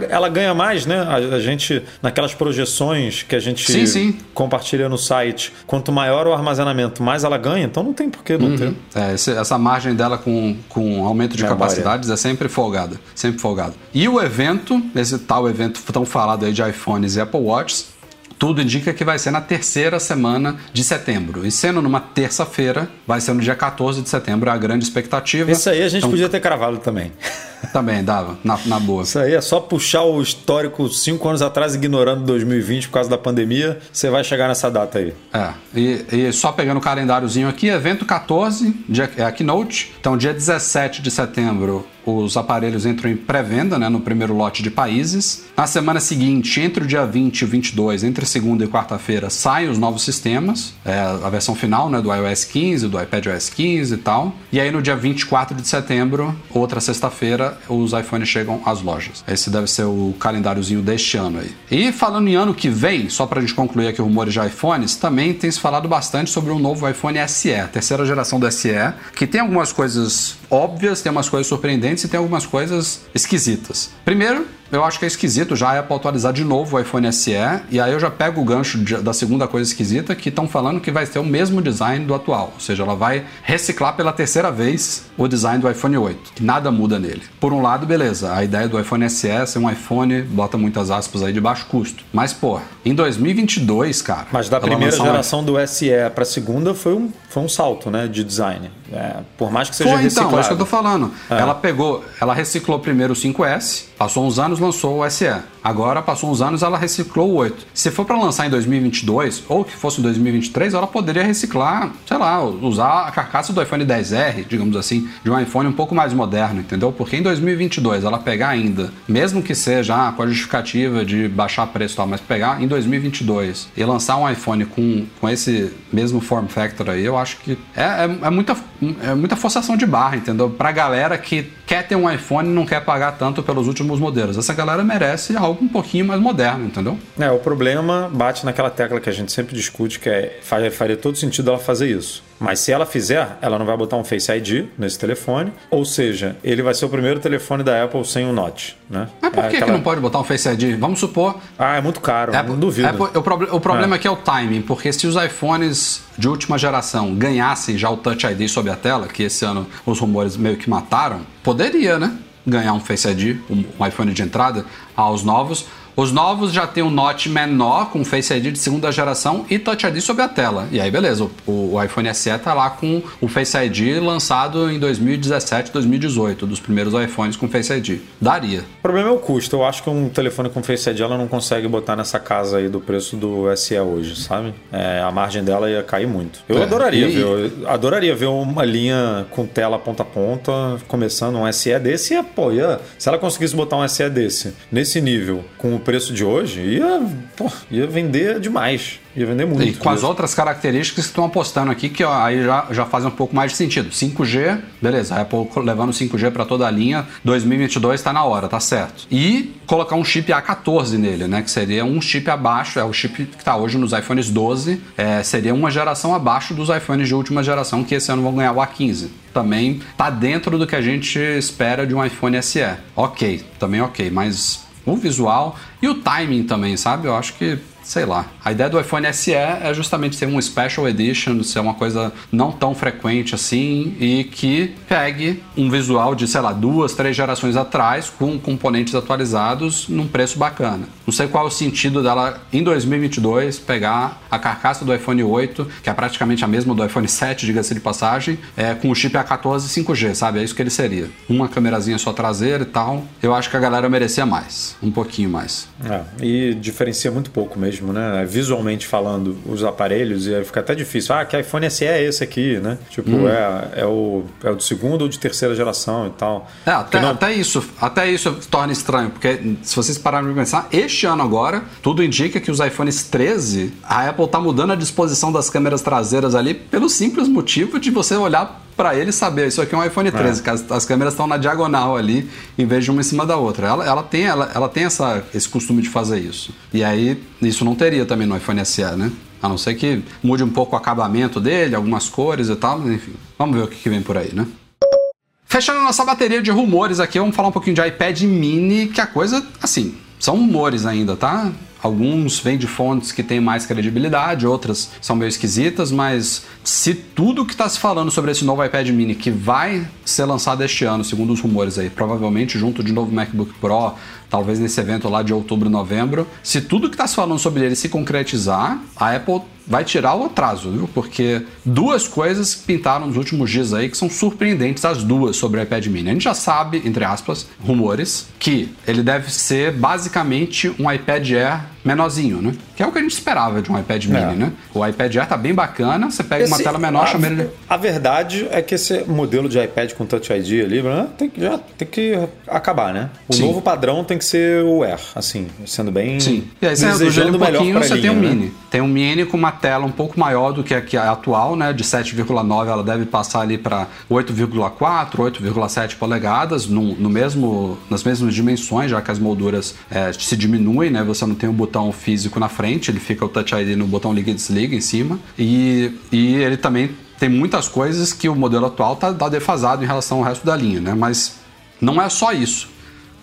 ela ganha mais, né? A, gente, naquelas projeções que a gente Sim, sim. compartilha no site, quanto maior o armazenamento, mais ela ganha, então não tem por que não ter. É, essa margem dela com, com aumento de Memória. capacidades é sempre folgada. Sempre folgada. E o evento, esse tal evento tão falado aí de iPhones e Apple Watches, tudo indica que vai ser na terceira semana de setembro. E sendo numa terça-feira, vai ser no dia 14 de setembro, é a grande expectativa. Isso aí a gente Então, podia ter cravado também. Também dava, na, na boa. Isso aí é só puxar o histórico cinco anos atrás, ignorando 2020 por causa da pandemia, você vai chegar nessa data aí. É, e, e só pegando o calendáriozinho aqui, evento 14, dia, é a Keynote. Então, dia 17 de setembro, os aparelhos entram em pré-venda, né, no primeiro lote de países. Na semana seguinte, entre o dia 20 e o 22, entre segunda e quarta-feira, saem os novos sistemas, é, a versão final, né, do iOS 15, do iPadOS 15 e tal. E aí, no dia 24 de setembro, outra sexta-feira, os iPhones chegam às lojas. Esse deve ser o calendáriozinho deste ano aí. E falando em ano que vem, só pra gente concluir aqui rumores de iPhones, também tem se falado bastante sobre o novo iPhone SE, a terceira geração do SE, que tem algumas coisas óbvias, tem umas coisas surpreendentes e tem algumas coisas esquisitas. Primeiro, eu acho que é esquisito já a Apple atualizar de novo o iPhone SE, e aí eu já pego o gancho de- da segunda coisa esquisita, que estão falando que vai ter o mesmo design do atual, ou seja, ela vai reciclar pela terceira vez o design do iPhone 8, que nada muda nele. Por um lado, beleza, a ideia do iPhone SE é ser um iPhone, bota muitas aspas aí, de baixo custo. Mas, pô, em 2022, cara... Mas da primeira lançar um geração do SE para a segunda foi um, foi um salto né, de design. É, por mais que seja Foi reciclado. então, é isso que eu tô falando. É. Ela pegou, ela reciclou primeiro o 5S, passou uns anos, lançou o SE. Agora, passou uns anos, ela reciclou o 8. Se for para lançar em 2022, ou que fosse em 2023, ela poderia reciclar, sei lá, usar a carcaça do iPhone 10R, digamos assim, de um iPhone um pouco mais moderno, entendeu? Porque em 2022 ela pegar ainda, mesmo que seja ah, com a justificativa de baixar preço e tal, mas pegar em 2022 e lançar um iPhone com, com esse mesmo form factor aí, eu acho que é, é, é muita, é muita forçação de barra, entendeu? Pra galera que quer ter um iPhone e não quer pagar tanto pelos últimos modelos. Essa galera merece algo um pouquinho mais moderno, entendeu? É, o problema bate naquela tecla que a gente sempre discute, que é faria, todo sentido ela fazer isso. Mas se ela fizer, ela não vai botar um Face ID nesse telefone, ou seja, ele vai ser o primeiro telefone da Apple sem um Notch, né? Mas por É que, que aquela- não pode botar um Face ID? Vamos supor Ah, é muito caro, Apple- não duvido. Apple- o, proble- o problema É. aqui é o timing, porque se os iPhones de última geração ganhassem já o Touch ID sob a tela, que esse ano os rumores meio que mataram, poderia, né? Ganhar um Face ID, um, iPhone de entrada, aos novos. Os novos já tem um Note menor com Face ID de segunda geração e Touch ID sob a tela. E aí, beleza, o, o iPhone SE tá lá com o Face ID lançado em 2017, 2018, dos primeiros iPhones com Face ID. Daria. O problema é o custo. Eu acho que um telefone com Face ID ela não consegue botar nessa casa aí do preço do SE hoje, sabe? É, a margem dela ia cair muito. Eu É, adoraria e- ver, eu adoraria ver uma linha com tela ponta a ponta, começando um SE desse, ia, pô, ia, se ela conseguisse botar um SE desse, nesse nível, com o preço de hoje, ia, pô, ia vender demais. Ia vender muito. E com as outras características que estão apostando aqui, que ó, aí já, já fazem um pouco mais de sentido. 5G, beleza, a Apple levando 5G para toda a linha, 2022 está na hora, tá certo. E colocar um chip A14 nele, né, que seria um chip abaixo, é o chip que está hoje nos iPhones 12, é, seria uma geração abaixo dos iPhones de última geração, que esse ano vão ganhar o A15. Também tá dentro do que a gente espera de um iPhone SE. Ok, também ok, mas o visual e o timing também, sabe? Eu acho que, sei lá. A ideia do iPhone SE é justamente ser um special edition, ser uma coisa não tão frequente assim e que pegue um visual de, sei lá, duas, três gerações atrás com componentes atualizados num preço bacana. Não sei qual é o sentido dela em 2022 pegar a carcaça do iPhone 8, que é praticamente a mesma do iPhone 7, diga-se de passagem, é, com o chip A14 5G, sabe? É isso que ele seria. Uma câmerazinha só traseira e tal. Eu acho que a galera merecia mais, um pouquinho mais. É, e diferencia muito pouco mesmo, né? Visualmente falando, os aparelhos, e aí fica até difícil. Ah, que iPhone SE é esse aqui, né? Tipo, Hum. é, é, o, é o de segunda ou de terceira geração e tal. É, até, não- até isso, até isso torna estranho, porque se vocês pararem pra pensar, este ano agora, tudo indica que os iPhones 13, a Apple tá mudando a disposição das câmeras traseiras ali pelo simples motivo de você olhar pra ele saber, isso aqui é um iPhone 13, que as, as câmeras estão na diagonal ali, em vez de uma em cima da outra. Ela, ela tem, ela, ela tem essa, esse costume de fazer isso. E aí, isso não teria também no iPhone SE, né? A não ser que mude um pouco o acabamento dele, algumas cores e tal, enfim. Vamos ver o que, que vem por aí, né? Fechando a nossa bateria de rumores aqui, vamos falar um pouquinho de iPad mini, que a coisa, assim, são rumores ainda, tá? Alguns vêm de fontes que têm mais credibilidade, outras são meio esquisitas, mas se tudo que está se falando sobre esse novo iPad mini que vai ser lançado este ano, segundo os rumores aí, provavelmente junto de novo MacBook Pro, talvez nesse evento lá de outubro, novembro. Se tudo que está se falando sobre ele se concretizar, a Apple vai tirar o atraso, viu? Porque duas coisas pintaram nos últimos dias aí que são surpreendentes, as duas sobre o iPad mini. A gente já sabe, entre aspas, rumores, que ele deve ser basicamente um iPad Air menorzinho, né? Que é o que a gente esperava de um iPad mini, É. né? O iPad Air tá bem bacana, você pega uma Esse- tela menor, a, chama ele. a verdade é que esse modelo de iPad com Touch ID ali né, tem que, já tem que acabar, né? O Sim. novo padrão tem que ser o Air, assim, sendo bem. Sim. E aí você reduz ele desejando um pouquinho, você tem um linha, né? mini. Tem um mini com uma tela um pouco maior do que a que a atual, né? De 7,9 ela deve passar ali para 8,4, 8,7 polegadas, no, no mesmo, nas mesmas dimensões, já que as molduras é, se diminuem, né? Você não tem um botão físico na frente, ele fica o Touch ID no botão liga e desliga em cima. E, e ele também tem muitas coisas que o modelo atual tá, tá defasado em relação ao resto da linha, né? Mas não é só isso.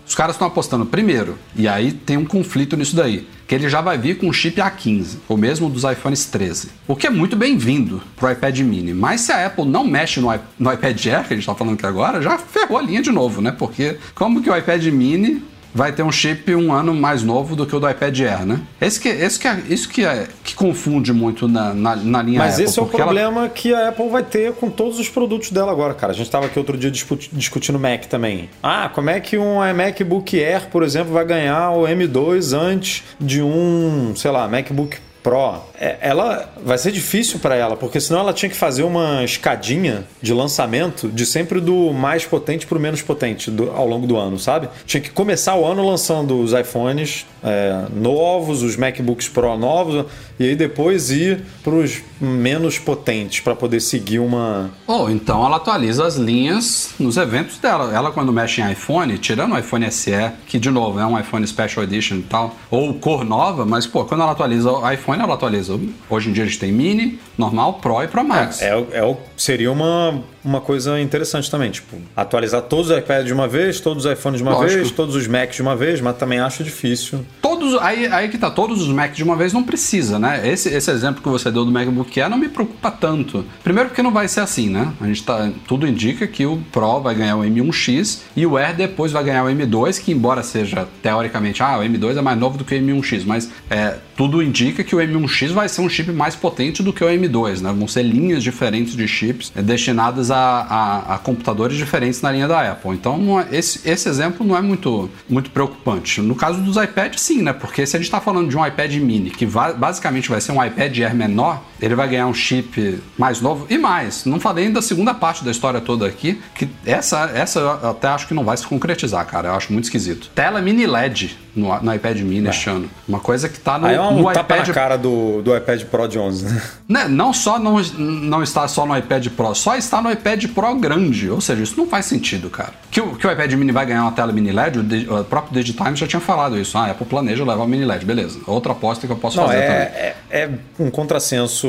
Os caras estão apostando primeiro, e aí tem um conflito nisso daí, que ele já vai vir com o chip A15, o mesmo dos iPhones 13. O que é muito bem-vindo pro iPad mini. Mas se a Apple não mexe no, no iPad Air, que a gente tá falando aqui agora, já ferrou a linha de novo, né? Porque como que o iPad mini vai ter um chip um ano mais novo do que o do iPad Air, né? Esse que, esse que é, isso que, é, que confunde muito na, na, na linha Mas Apple. esse é o porque ela- problema que a Apple vai ter com todos os produtos dela agora, cara. A gente estava aqui outro dia discu- discutindo Mac também. Ah, como é que um MacBook Air, por exemplo, vai ganhar o M2 antes de um, sei lá, MacBook Pro? É, ela vai ser difícil para ela, porque senão ela tinha que fazer uma escadinha de lançamento de sempre do mais potente para o menos potente do- ao longo do ano, sabe? Tinha que começar o ano lançando os iPhones é, novos, os MacBooks Pro novos, e aí depois ir para os menos potentes para poder seguir uma. Ou então ela atualiza as linhas nos eventos dela. Ela, quando mexe em iPhone, tirando o iPhone SE, que de novo é um iPhone Special Edition e tal, ou cor nova, mas pô, quando ela atualiza o iPhone, ela atualiza. Hoje em dia a gente tem Mini, normal, Pro e Pro Max. É, é, o- seria uma, uma coisa interessante também, tipo, atualizar todos os iPads de uma vez, todos os iPhones de uma Lógico. vez, todos os Macs de uma vez, mas também acho difícil. Todos, aí, aí que tá, todos os Macs de uma vez não precisa, né? Esse, esse exemplo que você deu do MacBook Air não me preocupa tanto. Primeiro porque não vai ser assim, né? A gente tá, tudo indica que o Pro vai ganhar o M1X e o Air depois vai ganhar o M2, que embora seja teoricamente, ah, o M2 é mais novo do que o M1X, mas é, tudo indica que o M1X vai ser um chip mais potente do que o M2, né? Vão ser linhas diferentes de chips é, destinadas a, a- a computadores diferentes na linha da Apple. Então, é- esse, esse exemplo não é muito, muito preocupante. No caso dos iPads, sim, né? Porque se a gente está falando de um iPad mini, que va- basicamente vai ser um iPad Air menor, ele vai ganhar um chip mais novo e mais. Não falei ainda da segunda parte da história toda aqui, que essa, essa eu até acho que não vai se concretizar, cara. Eu acho muito esquisito. Tela mini LED no, no iPad mini este ano. Uma coisa que tá no, Aí é um no tapa iPad na cara do, do iPad Pro de 11, né? né, não só não, não está só no iPad Pro, só está no iPad Pro grande. Ou seja, isso não faz sentido, cara. Que o, que o iPad mini vai ganhar uma tela mini LED, o, o próprio Digitimes já tinha falado isso. Ah, a Apple planeja levar o mini LED, beleza. Outra aposta que eu posso Não, fazer também. é, é, é um contrassenso.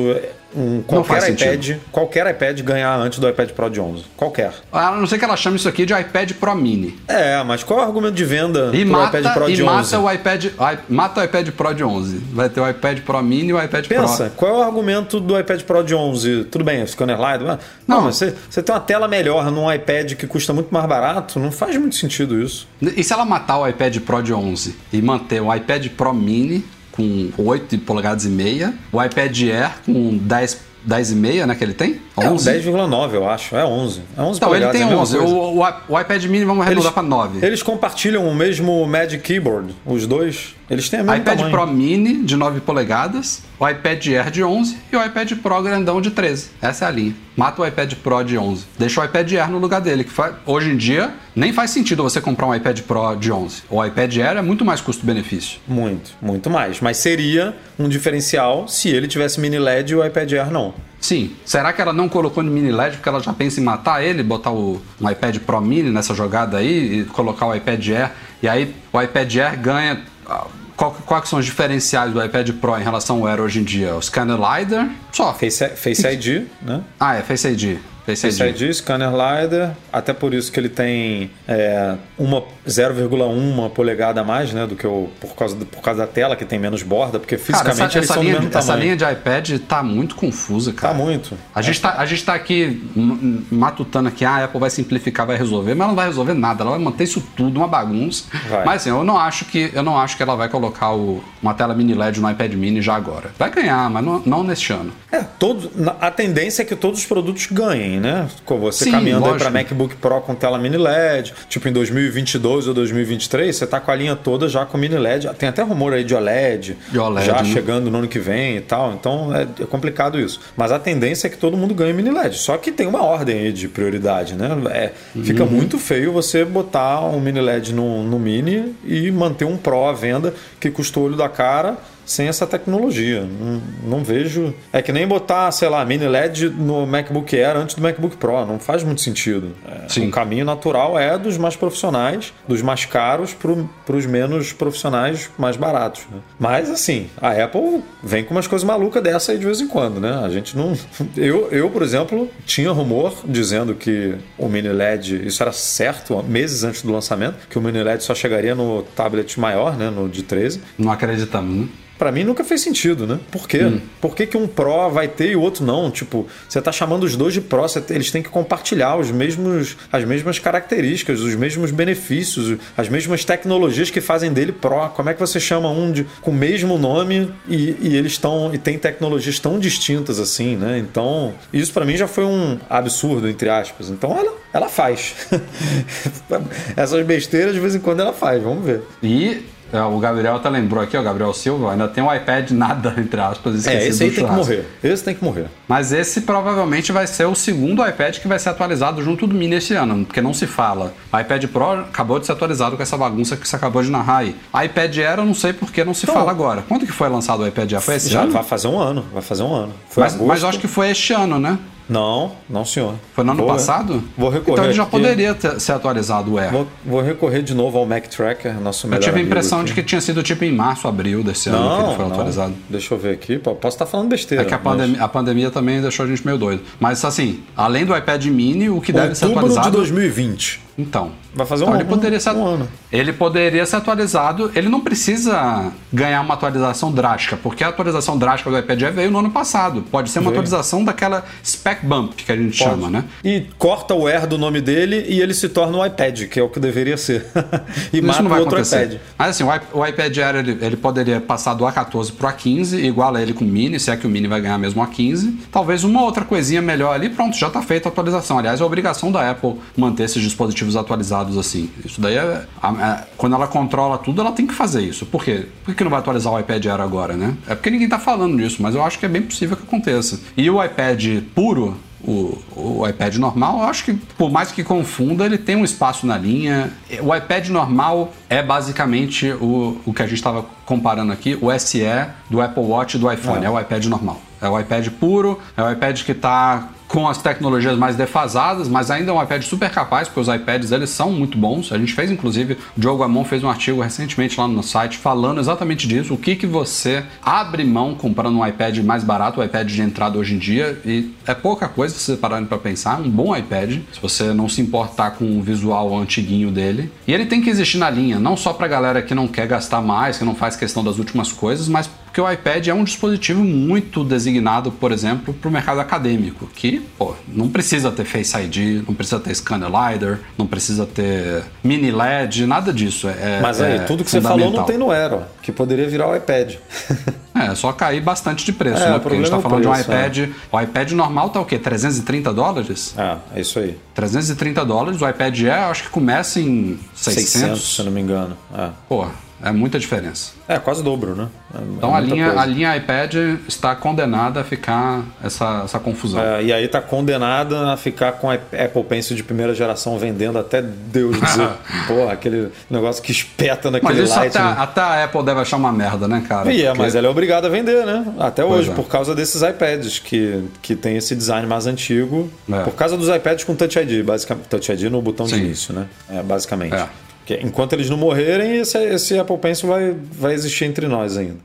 Um, qualquer sentido. iPad, qualquer iPad ganhar antes do iPad Pro de 11. Qualquer. A não ser que ela chame isso aqui de iPad Pro Mini. É, mas qual é o argumento de venda E pro mata, iPad Pro e de 11? mata o iPad. Mata o iPad Pro de 11. Vai ter o iPad Pro Mini e o iPad Pensa, Pro. qual é o argumento do iPad Pro de 11? Tudo bem, scanner light. mas- Não, Não. mas você, você tem uma tela melhor num iPad que custa muito mais barato, não faz muito sentido isso. E se ela matar o iPad Pro de 11 e manter o iPad Pro Mini com 8 polegadas e meia, o iPad Air com 10, 10,5, né, que ele tem? É um 10,9, eu acho. É 11. É 11 Então, ele tem é a mesma 11. coisa. O, o, o iPad Mini vamos arredondar para 9. Eles compartilham o mesmo Magic Keyboard, os dois. Eles têm o mesmo iPad tamanho. Pro Mini de 9 polegadas, o iPad Air de 11 e o iPad Pro grandão de 13. Essa é a linha. Mata o iPad Pro de 11. Deixa o iPad Air no lugar dele, que faz, hoje em dia nem faz sentido você comprar um iPad Pro de 11. O iPad Air é muito mais custo-benefício. Muito, muito mais. Mas seria um diferencial se ele tivesse mini LED e o iPad Air não. Sim. Será que ela não colocou no mini LED porque ela já pensa em matar ele, botar o, um iPad Pro Mini nessa jogada aí e colocar o iPad Air? E aí o iPad Air ganha. ah, Qual, quais são os diferenciais do iPad Pro em relação ao Air hoje em dia? O Scanner LiDAR? Só. Face, Face ID, né? Ah, é Face ID. Face ID, scanner LiDAR, até por isso que ele tem é, uma 0,1 polegada a mais, né, do que o por causa do- por causa da tela que tem menos borda, porque Cara, fisicamente essa, eles essa são linha, do mesmo essa tamanho. linha de iPad tá muito confusa, cara. Tá muito. A gente, tá, a gente tá aqui matutando que ah, a Apple vai simplificar, vai resolver, mas ela não vai resolver nada, ela vai manter isso tudo uma bagunça. Vai. Mas assim, eu não acho que eu não acho que ela vai colocar o- uma tela mini LED no iPad mini já agora. Vai ganhar, mas não, não neste ano. É, todo, a tendência é que todos os produtos ganhem, né? Com você Sim, caminhando aí lógico. para MacBook Pro com tela mini LED, tipo em 2022 ou 2023, você tá com a linha toda já com mini LED. Tem até rumor aí de OLED, De OLED, já né? chegando no ano que vem e tal. Então é, é complicado isso. Mas a tendência é que todo mundo ganhe mini LED. Só que tem uma ordem aí de prioridade, né? É, Fica Uhum. muito feio você botar um mini LED no, no mini e manter um Pro à venda que custa o olho da cara sem essa tecnologia. Não, não vejo. É que nem botar, sei lá, mini LED no MacBook Air antes do MacBook Pro. Não faz muito sentido. É, Sim. O caminho natural é dos mais profissionais, dos mais caros, para os menos profissionais mais baratos. né? Mas assim, a Apple vem com umas coisas malucas dessa aí de vez em quando, né? A gente não. Eu, eu por exemplo, tinha rumor dizendo que o mini LED, isso era certo meses antes do lançamento, que o mini LED só chegaria no tablet maior, né? No de 13. Não acreditamos, né? Pra mim nunca fez sentido, né? Por quê? Hum. Por que, que um Pro vai ter e o outro não? Tipo, você tá chamando os dois de Pro, você- eles têm que compartilhar os mesmos, as mesmas características, os mesmos benefícios, as mesmas tecnologias que fazem dele Pro. Como é que você chama um de, com o mesmo nome e, e eles estão e tem tecnologias tão distintas assim, né? Então, isso pra mim já foi um absurdo, entre aspas. Então ela, ela faz. Essas besteiras de vez em quando ela faz, vamos ver. E o Gabriel até lembrou aqui, o Gabriel Silva, ainda tem um iPad nada, entre aspas, É, esse aí tem que morrer. Esse tem que morrer. Mas esse provavelmente vai ser o segundo iPad que vai ser atualizado junto do Mini esse ano, porque não se fala. O iPad Pro acabou de ser atualizado com essa bagunça que você acabou de narrar aí. iPad Air eu não sei por que não se Não. fala agora. Quando que foi lançado o iPad Air? Foi esse Já ano? vai fazer um ano, vai fazer um ano. Foi Mas, agosto. mas eu acho que foi este ano, né? Não, não senhor. Foi no ano Vou- passado? Vou recorrer Então ele já poderia ter- ser atualizado o Air. Vou, vou recorrer de novo ao Mac Tracker, nosso Eu melhor tive a impressão aqui. de que tinha sido tipo em março, abril desse ano que ele Não, foi não. atualizado. Deixa eu ver aqui. Posso estar falando besteira. É que a, mas- pandemia, a pandemia também deixou a gente meio doido. Mas assim, além do iPad mini, o que deve ser Outubro atualizado. de 2020. Então. Vai fazer um então ele poderia ser um ano. Ele poderia ser atualizado. Ele não precisa ganhar uma atualização drástica, porque a atualização drástica do iPad Air veio no ano passado. Pode ser uma Veio. atualização daquela spec bump que a gente chama, né? E corta o Air do nome dele e ele se torna um iPad, que é o que deveria ser. e Isso mata não vai outro acontecer. iPad. Mas assim, o, iPad Air ele, ele poderia passar do A14 pro A15, igual a ele com o Mini, se é que o Mini vai ganhar mesmo o A15. Talvez uma outra coisinha melhor ali, pronto, já tá feita a atualização. Aliás, é obrigação da Apple manter esses dispositivos atualizados assim. Isso daí é. a- a- quando ela controla tudo, ela tem que fazer isso. Por quê? Por que não vai atualizar o iPad Air agora, né? É porque ninguém tá falando disso, mas eu acho que é bem possível que aconteça. E o iPad puro, o, o iPad normal, eu acho que, por mais que confunda, ele tem um espaço na linha. O iPad normal é basicamente o, o que a gente estava comparando aqui, o SE do Apple Watch e do iPhone. É. o iPad normal. É o iPad puro, é o iPad que está com as tecnologias mais defasadas, mas ainda é um iPad super capaz, porque os iPads eles são muito bons. A gente fez, inclusive, o Diogo Amon fez um artigo recentemente lá no site falando exatamente disso, o que, que você abre mão comprando um iPad mais barato, o iPad de entrada hoje em dia, e é pouca coisa se você pararem para pensar, um bom iPad, se você não se importar com o visual antiguinho dele. E ele tem que existir na linha, não só para galera que não quer gastar mais, que não faz questão das últimas coisas, mas porque o iPad é um dispositivo muito designado, por exemplo, para o mercado acadêmico, que pô, não precisa ter Face ID, não precisa ter scanner LiDAR, não precisa ter mini LED, nada disso. É, Mas aí, é tudo que você falou não tem no Aero, que poderia virar o iPad. É, é só cair bastante de preço, É, né? Porque a gente problema tá é falando de um preço, iPad. O iPad normal tá o quê? 330 dólares? ah, é isso aí. 330 dólares. O iPad Air acho que começa em 600. 600, se eu não me engano. É, Pô, é muita diferença. é quase dobro, né? É- Então é a linha, coisa. a linha iPad está condenada a ficar essa, essa confusão. É, e aí tá condenada a ficar com a Apple Pencil de primeira geração vendendo até Deus dizer, porra, aquele negócio que espeta Mas naquele isso light. até, né? até a Apple deve achar uma merda, né, cara? E é, Porque- mas ela é obrigada a vender, né? Até Pois hoje, é. por causa desses iPads que, que tem esse design mais antigo. É. Por causa dos iPads com Touch ID, basicamente. Touch ID no botão de Sim. início, né? É, basicamente. É. Enquanto eles não morrerem, esse, esse Apple Pencil vai, vai existir entre nós ainda.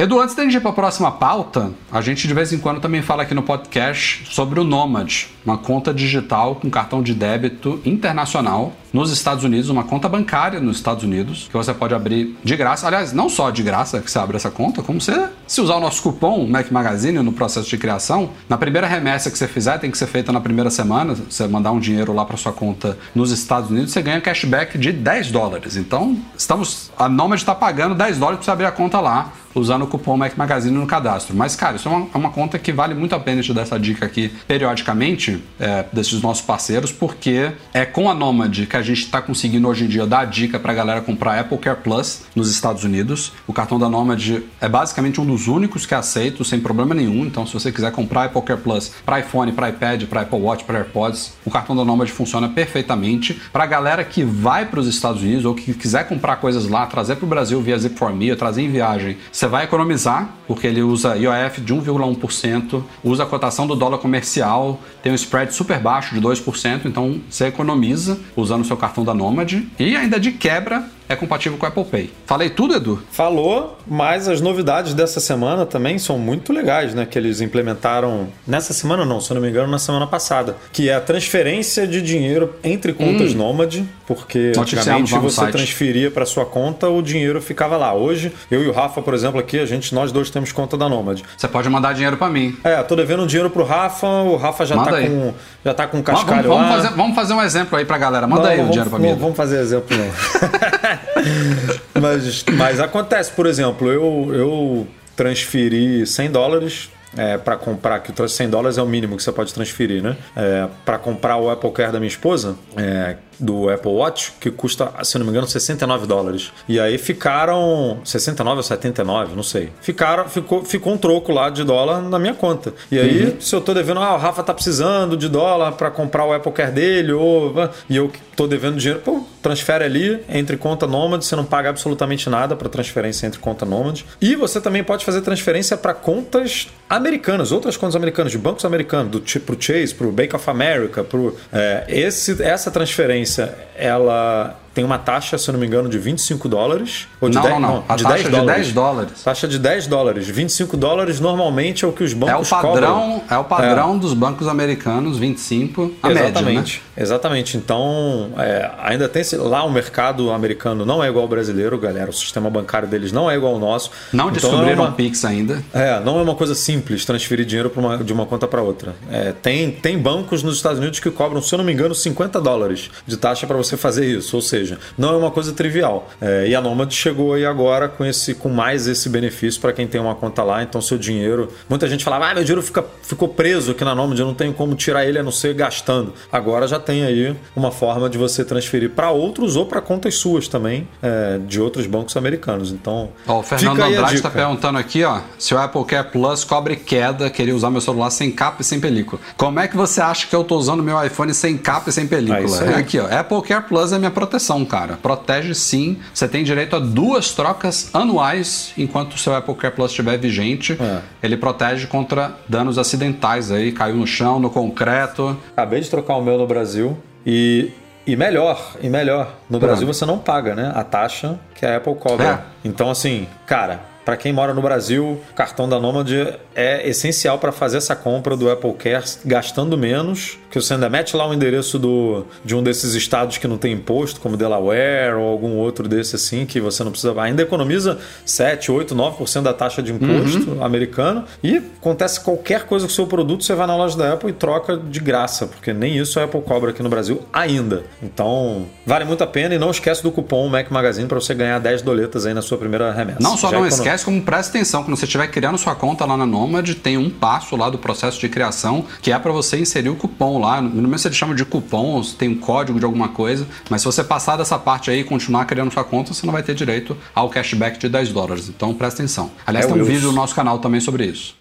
Edu, antes da gente ir para a próxima pauta, a gente de vez em quando também fala aqui no podcast sobre o Nomad, uma conta digital com cartão de débito internacional nos Estados Unidos, uma conta bancária nos Estados Unidos, que você pode abrir de graça. Aliás, não só de graça que você abre essa conta, como você, se usar o nosso cupom Mac Magazine no processo de criação, na primeira remessa que você fizer, tem que ser feita na primeira semana, você mandar um dinheiro lá para sua conta nos Estados Unidos, você ganha cashback de 10 dólares. Então, estamos a Nomad está pagando 10 dólares para você abrir a conta lá usando o cupom Mac Magazine no cadastro. Mas, cara, isso é uma, é uma conta que vale muito a pena te dar essa dica aqui periodicamente é, desses nossos parceiros, porque é com a Nomad que a gente está conseguindo hoje em dia dar a dica para a galera comprar Apple Care Plus nos Estados Unidos. O cartão da Nomad é basicamente um dos únicos que aceito sem problema nenhum. Então, se você quiser comprar Apple Care Plus para iPhone, para iPad, para Apple Watch, para AirPods, o cartão da Nomad funciona perfeitamente. Para a galera que vai para os Estados Unidos ou que quiser comprar coisas lá, trazer para o Brasil via Zip4Me ou trazer em viagem, você vai economizar, porque ele usa IOF de 1,1%, usa a cotação do dólar comercial, tem um spread super baixo de 2%, então você economiza usando o seu cartão da Nomad e ainda de quebra é compatível com o Apple Pay. Falei tudo, Edu? Falou, mas as novidades dessa semana também são muito legais, né? Que eles implementaram nessa semana, não, se eu não me engano, na semana passada. Que é a transferência de dinheiro entre contas hum. Nômade, porque antigamente você transferia para sua conta, o dinheiro ficava lá. Hoje, eu e o Rafa, por exemplo, aqui, a gente, nós dois temos conta da Nômade. Você pode mandar dinheiro para mim. É, tô devendo dinheiro pro Rafa, o Rafa já Manda tá aí. com já tá com cascalho vamos, vamos lá. Fazer, vamos fazer um exemplo aí pra galera. Manda não, aí vamos, o dinheiro pra mim. Não, vamos fazer exemplo não. mas, mas acontece, por exemplo, eu, eu transferi 100 dólares é, para comprar, que o 100 dólares é o mínimo que você pode transferir, né? É, para comprar o Apple Care da minha esposa, é, do Apple Watch, que custa, se não me engano, 69 dólares. E aí ficaram 69 ou 79, não sei. Ficaram, ficou, ficou um troco lá de dólar na minha conta. E aí, uhum. se eu tô devendo, ah, o Rafa tá precisando de dólar para comprar o Apple Care dele, ou e eu tô devendo dinheiro, pô, transfere ali entre conta Nomad, você não paga absolutamente nada para transferência entre conta Nomad. E você também pode fazer transferência para contas americanas, outras contas americanas, de bancos americanos, do tipo Chase, pro Bank of America, pro é, esse, essa transferência, ela tem uma taxa, se eu não me engano, de 25 dólares. Ou de não, 10, não, não. A de taxa 10 dólares. de 10 dólares. Taxa de 10 dólares. 25 dólares normalmente é o que os bancos é o padrão, cobram. É o padrão é. dos bancos americanos, 25, a Exatamente. média, né? Exatamente. Então, é, ainda tem... Lá o mercado americano não é igual ao brasileiro, galera. O sistema bancário deles não é igual ao nosso. Não então, descobriram é uma, o Pix ainda. É, não é uma coisa simples transferir dinheiro uma, de uma conta para outra. É, tem, tem bancos nos Estados Unidos que cobram, se eu não me engano, 50 dólares de taxa para você fazer isso. Ou seja, não é uma coisa trivial. É, e a Nomad chegou aí agora com, esse, com mais esse benefício para quem tem uma conta lá. Então, seu dinheiro. Muita gente falava, ah, meu dinheiro fica, ficou preso aqui na Nomad, eu não tenho como tirar ele a não ser gastando. Agora já tem aí uma forma de você transferir para outros ou para contas suas também, é, de outros bancos americanos. Então. Ó, o Fernando Andrade está perguntando aqui, ó, se o Apple Care Plus cobre queda, queria usar meu celular sem capa e sem película. Como é que você acha que eu tô usando meu iPhone sem capa e sem película? É aqui, ó. Apple Care Plus é minha proteção, cara. Protege protege sim. Você tem direito a duas trocas anuais enquanto o seu Apple Care Plus estiver vigente. É. Ele protege contra danos acidentais aí, caiu no chão, no concreto. Acabei de trocar o meu no Brasil e e melhor, e melhor, no Brasil você não paga, né? A taxa que a Apple cobra. É. Então, assim, cara, para quem mora no Brasil, o cartão da Nomad é essencial para fazer essa compra do Apple Care gastando menos, que você ainda mete lá o endereço do, de um desses estados que não tem imposto, como Delaware ou algum outro desse assim, que você não precisa. Ainda economiza 7, 8, 9% da taxa de imposto uhum. americano. E acontece qualquer coisa com o seu produto, você vai na loja da Apple e troca de graça, porque nem isso a Apple cobra aqui no Brasil ainda. Então, vale muito a pena e não esquece do cupom Mac Magazine para você ganhar 10 doletas aí na sua primeira remessa. Não só Já não esquece Aliás, como presta atenção, quando você estiver criando sua conta lá na Nomad, tem um passo lá do processo de criação que é para você inserir o cupom lá. No momento se eles chamam de cupom, tem um código de alguma coisa, mas se você passar dessa parte aí e continuar criando sua conta, você não vai ter direito ao cashback de 10 dólares. Então presta atenção. Aliás, é tem um vídeo no nosso canal também sobre isso.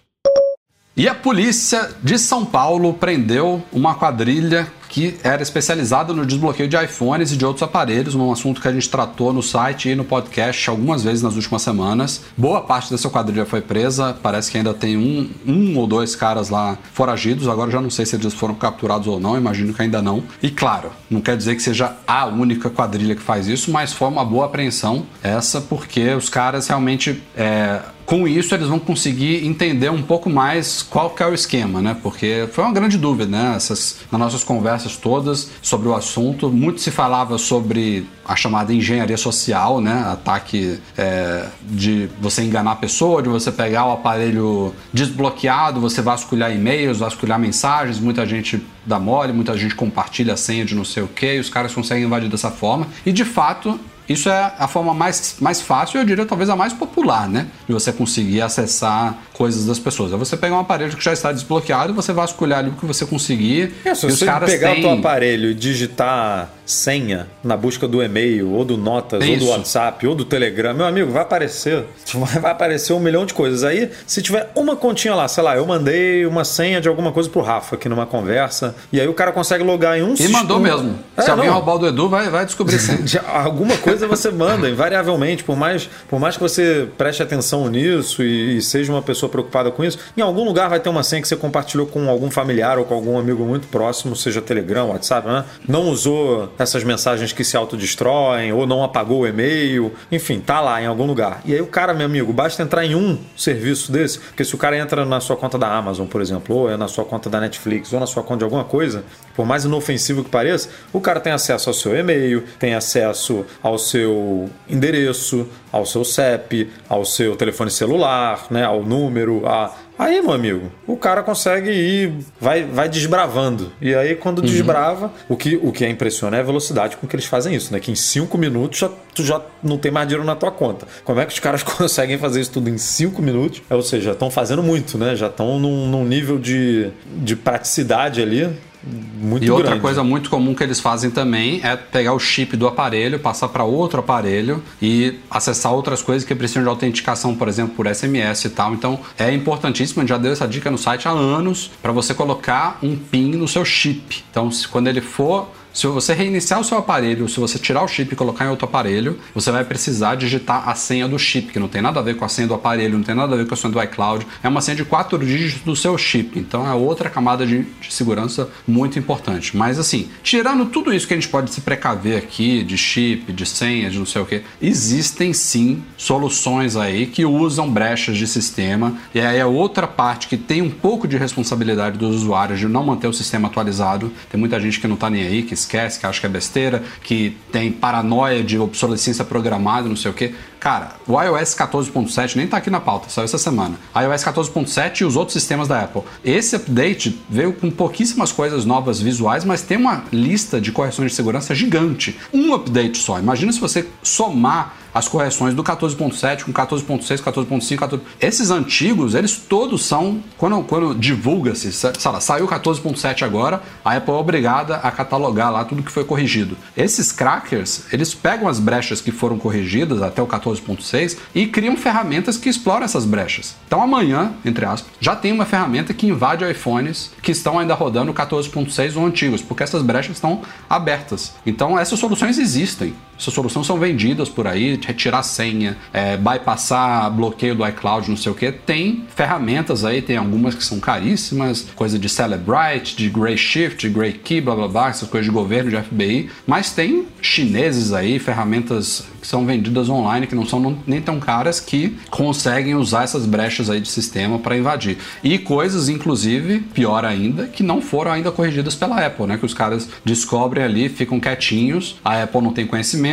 E a polícia de São Paulo prendeu uma quadrilha que era especializada no desbloqueio de iPhones e de outros aparelhos, um assunto que a gente tratou no site e no podcast algumas vezes nas últimas semanas. Boa parte dessa quadrilha foi presa, parece que ainda tem um, um ou dois caras lá foragidos, agora já não sei se eles foram capturados ou não, imagino que ainda não. E claro, não quer dizer que seja a única quadrilha que faz isso, mas foi uma boa apreensão essa, porque os caras realmente. É, com isso eles vão conseguir entender um pouco mais qual que é o esquema, né? Porque foi uma grande dúvida, né? Essas, nas nossas conversas todas sobre o assunto, muito se falava sobre a chamada engenharia social, né? Ataque é, de você enganar a pessoa, de você pegar o aparelho desbloqueado, você vasculhar e-mails, vasculhar mensagens, muita gente dá mole, muita gente compartilha a senha de não sei o que, os caras conseguem invadir dessa forma. E de fato, isso é a forma mais, mais fácil, eu diria talvez a mais popular, né? De você conseguir acessar coisas das pessoas. É você pegar um aparelho que já está desbloqueado, você vasculhar ali o que você conseguir. É, se e você pegar têm... o teu aparelho e digitar senha na busca do e-mail, ou do Notas, ou do WhatsApp, ou do Telegram, meu amigo, vai aparecer. Vai aparecer um milhão de coisas. Aí, se tiver uma continha lá, sei lá, eu mandei uma senha de alguma coisa pro Rafa aqui numa conversa, e aí o cara consegue logar em um E mandou mesmo. É, se alguém não. roubar o do Edu, vai, vai descobrir alguma coisa você manda, invariavelmente, por mais, por mais que você preste atenção nisso e, e seja uma pessoa preocupada com isso, em algum lugar vai ter uma senha que você compartilhou com algum familiar ou com algum amigo muito próximo, seja Telegram, WhatsApp, né? Não usou essas mensagens que se autodestroem, ou não apagou o e-mail, enfim, tá lá em algum lugar. E aí o cara, meu amigo, basta entrar em um serviço desse, porque se o cara entra na sua conta da Amazon, por exemplo, ou é na sua conta da Netflix, ou na sua conta de alguma coisa, por mais inofensivo que pareça, o cara tem acesso ao seu e-mail, tem acesso ao seu endereço, ao seu CEP, ao seu telefone celular, né, ao número, a Aí, meu amigo, o cara consegue ir, vai, vai desbravando. E aí, quando uhum. desbrava, o que, o que é impressiona é a velocidade com que eles fazem isso, né? Que em cinco minutos já, tu já não tem mais dinheiro na tua conta. Como é que os caras conseguem fazer isso tudo em cinco minutos? Ou seja, estão fazendo muito, né? Já estão num, num nível de, de praticidade ali muito e outra grande. coisa muito comum que eles fazem também é pegar o chip do aparelho, passar para outro aparelho e acessar outras coisas que precisam de autenticação, por exemplo, por SMS e tal. Então é importantíssimo, a gente já deu essa dica no site há anos, para você colocar um PIN no seu chip. Então, quando ele for se você reiniciar o seu aparelho, se você tirar o chip e colocar em outro aparelho, você vai precisar digitar a senha do chip, que não tem nada a ver com a senha do aparelho, não tem nada a ver com a senha do iCloud. É uma senha de quatro dígitos do seu chip. Então é outra camada de, de segurança muito importante. Mas assim, tirando tudo isso que a gente pode se precaver aqui, de chip, de senha, de não sei o que, existem sim soluções aí que usam brechas de sistema. E aí é outra parte que tem um pouco de responsabilidade dos usuários de não manter o sistema atualizado. Tem muita gente que não tá nem aí, que esquece, que acha que é besteira, que tem paranoia de obsolescência programada, não sei o que. Cara, o iOS 14.7 nem tá aqui na pauta, saiu essa semana. iOS 14.7 e os outros sistemas da Apple. Esse update veio com pouquíssimas coisas novas visuais, mas tem uma lista de correções de segurança gigante. Um update só. Imagina se você somar as correções do 14.7 com 14.6, 14.5, 14... Esses antigos, eles todos são, quando, quando divulga-se, saiu o 14.7 agora, a Apple é obrigada a catalogar lá tudo que foi corrigido. Esses crackers, eles pegam as brechas que foram corrigidas até o 14.6 e criam ferramentas que exploram essas brechas. Então amanhã, entre aspas, já tem uma ferramenta que invade iPhones que estão ainda rodando 14.6 ou antigos, porque essas brechas estão abertas. Então essas soluções existem. Essas soluções são vendidas por aí, retirar senha, é, bypassar bloqueio do iCloud, não sei o que. Tem ferramentas aí, tem algumas que são caríssimas, coisa de Celebrite, de Grayshift, de Graykey, blá blá blá, essas coisas de governo, de FBI, mas tem chineses aí, ferramentas que são vendidas online, que não são nem tão caras, que conseguem usar essas brechas aí de sistema para invadir. E coisas, inclusive, pior ainda, que não foram ainda corrigidas pela Apple, né? Que os caras descobrem ali, ficam quietinhos, a Apple não tem conhecimento,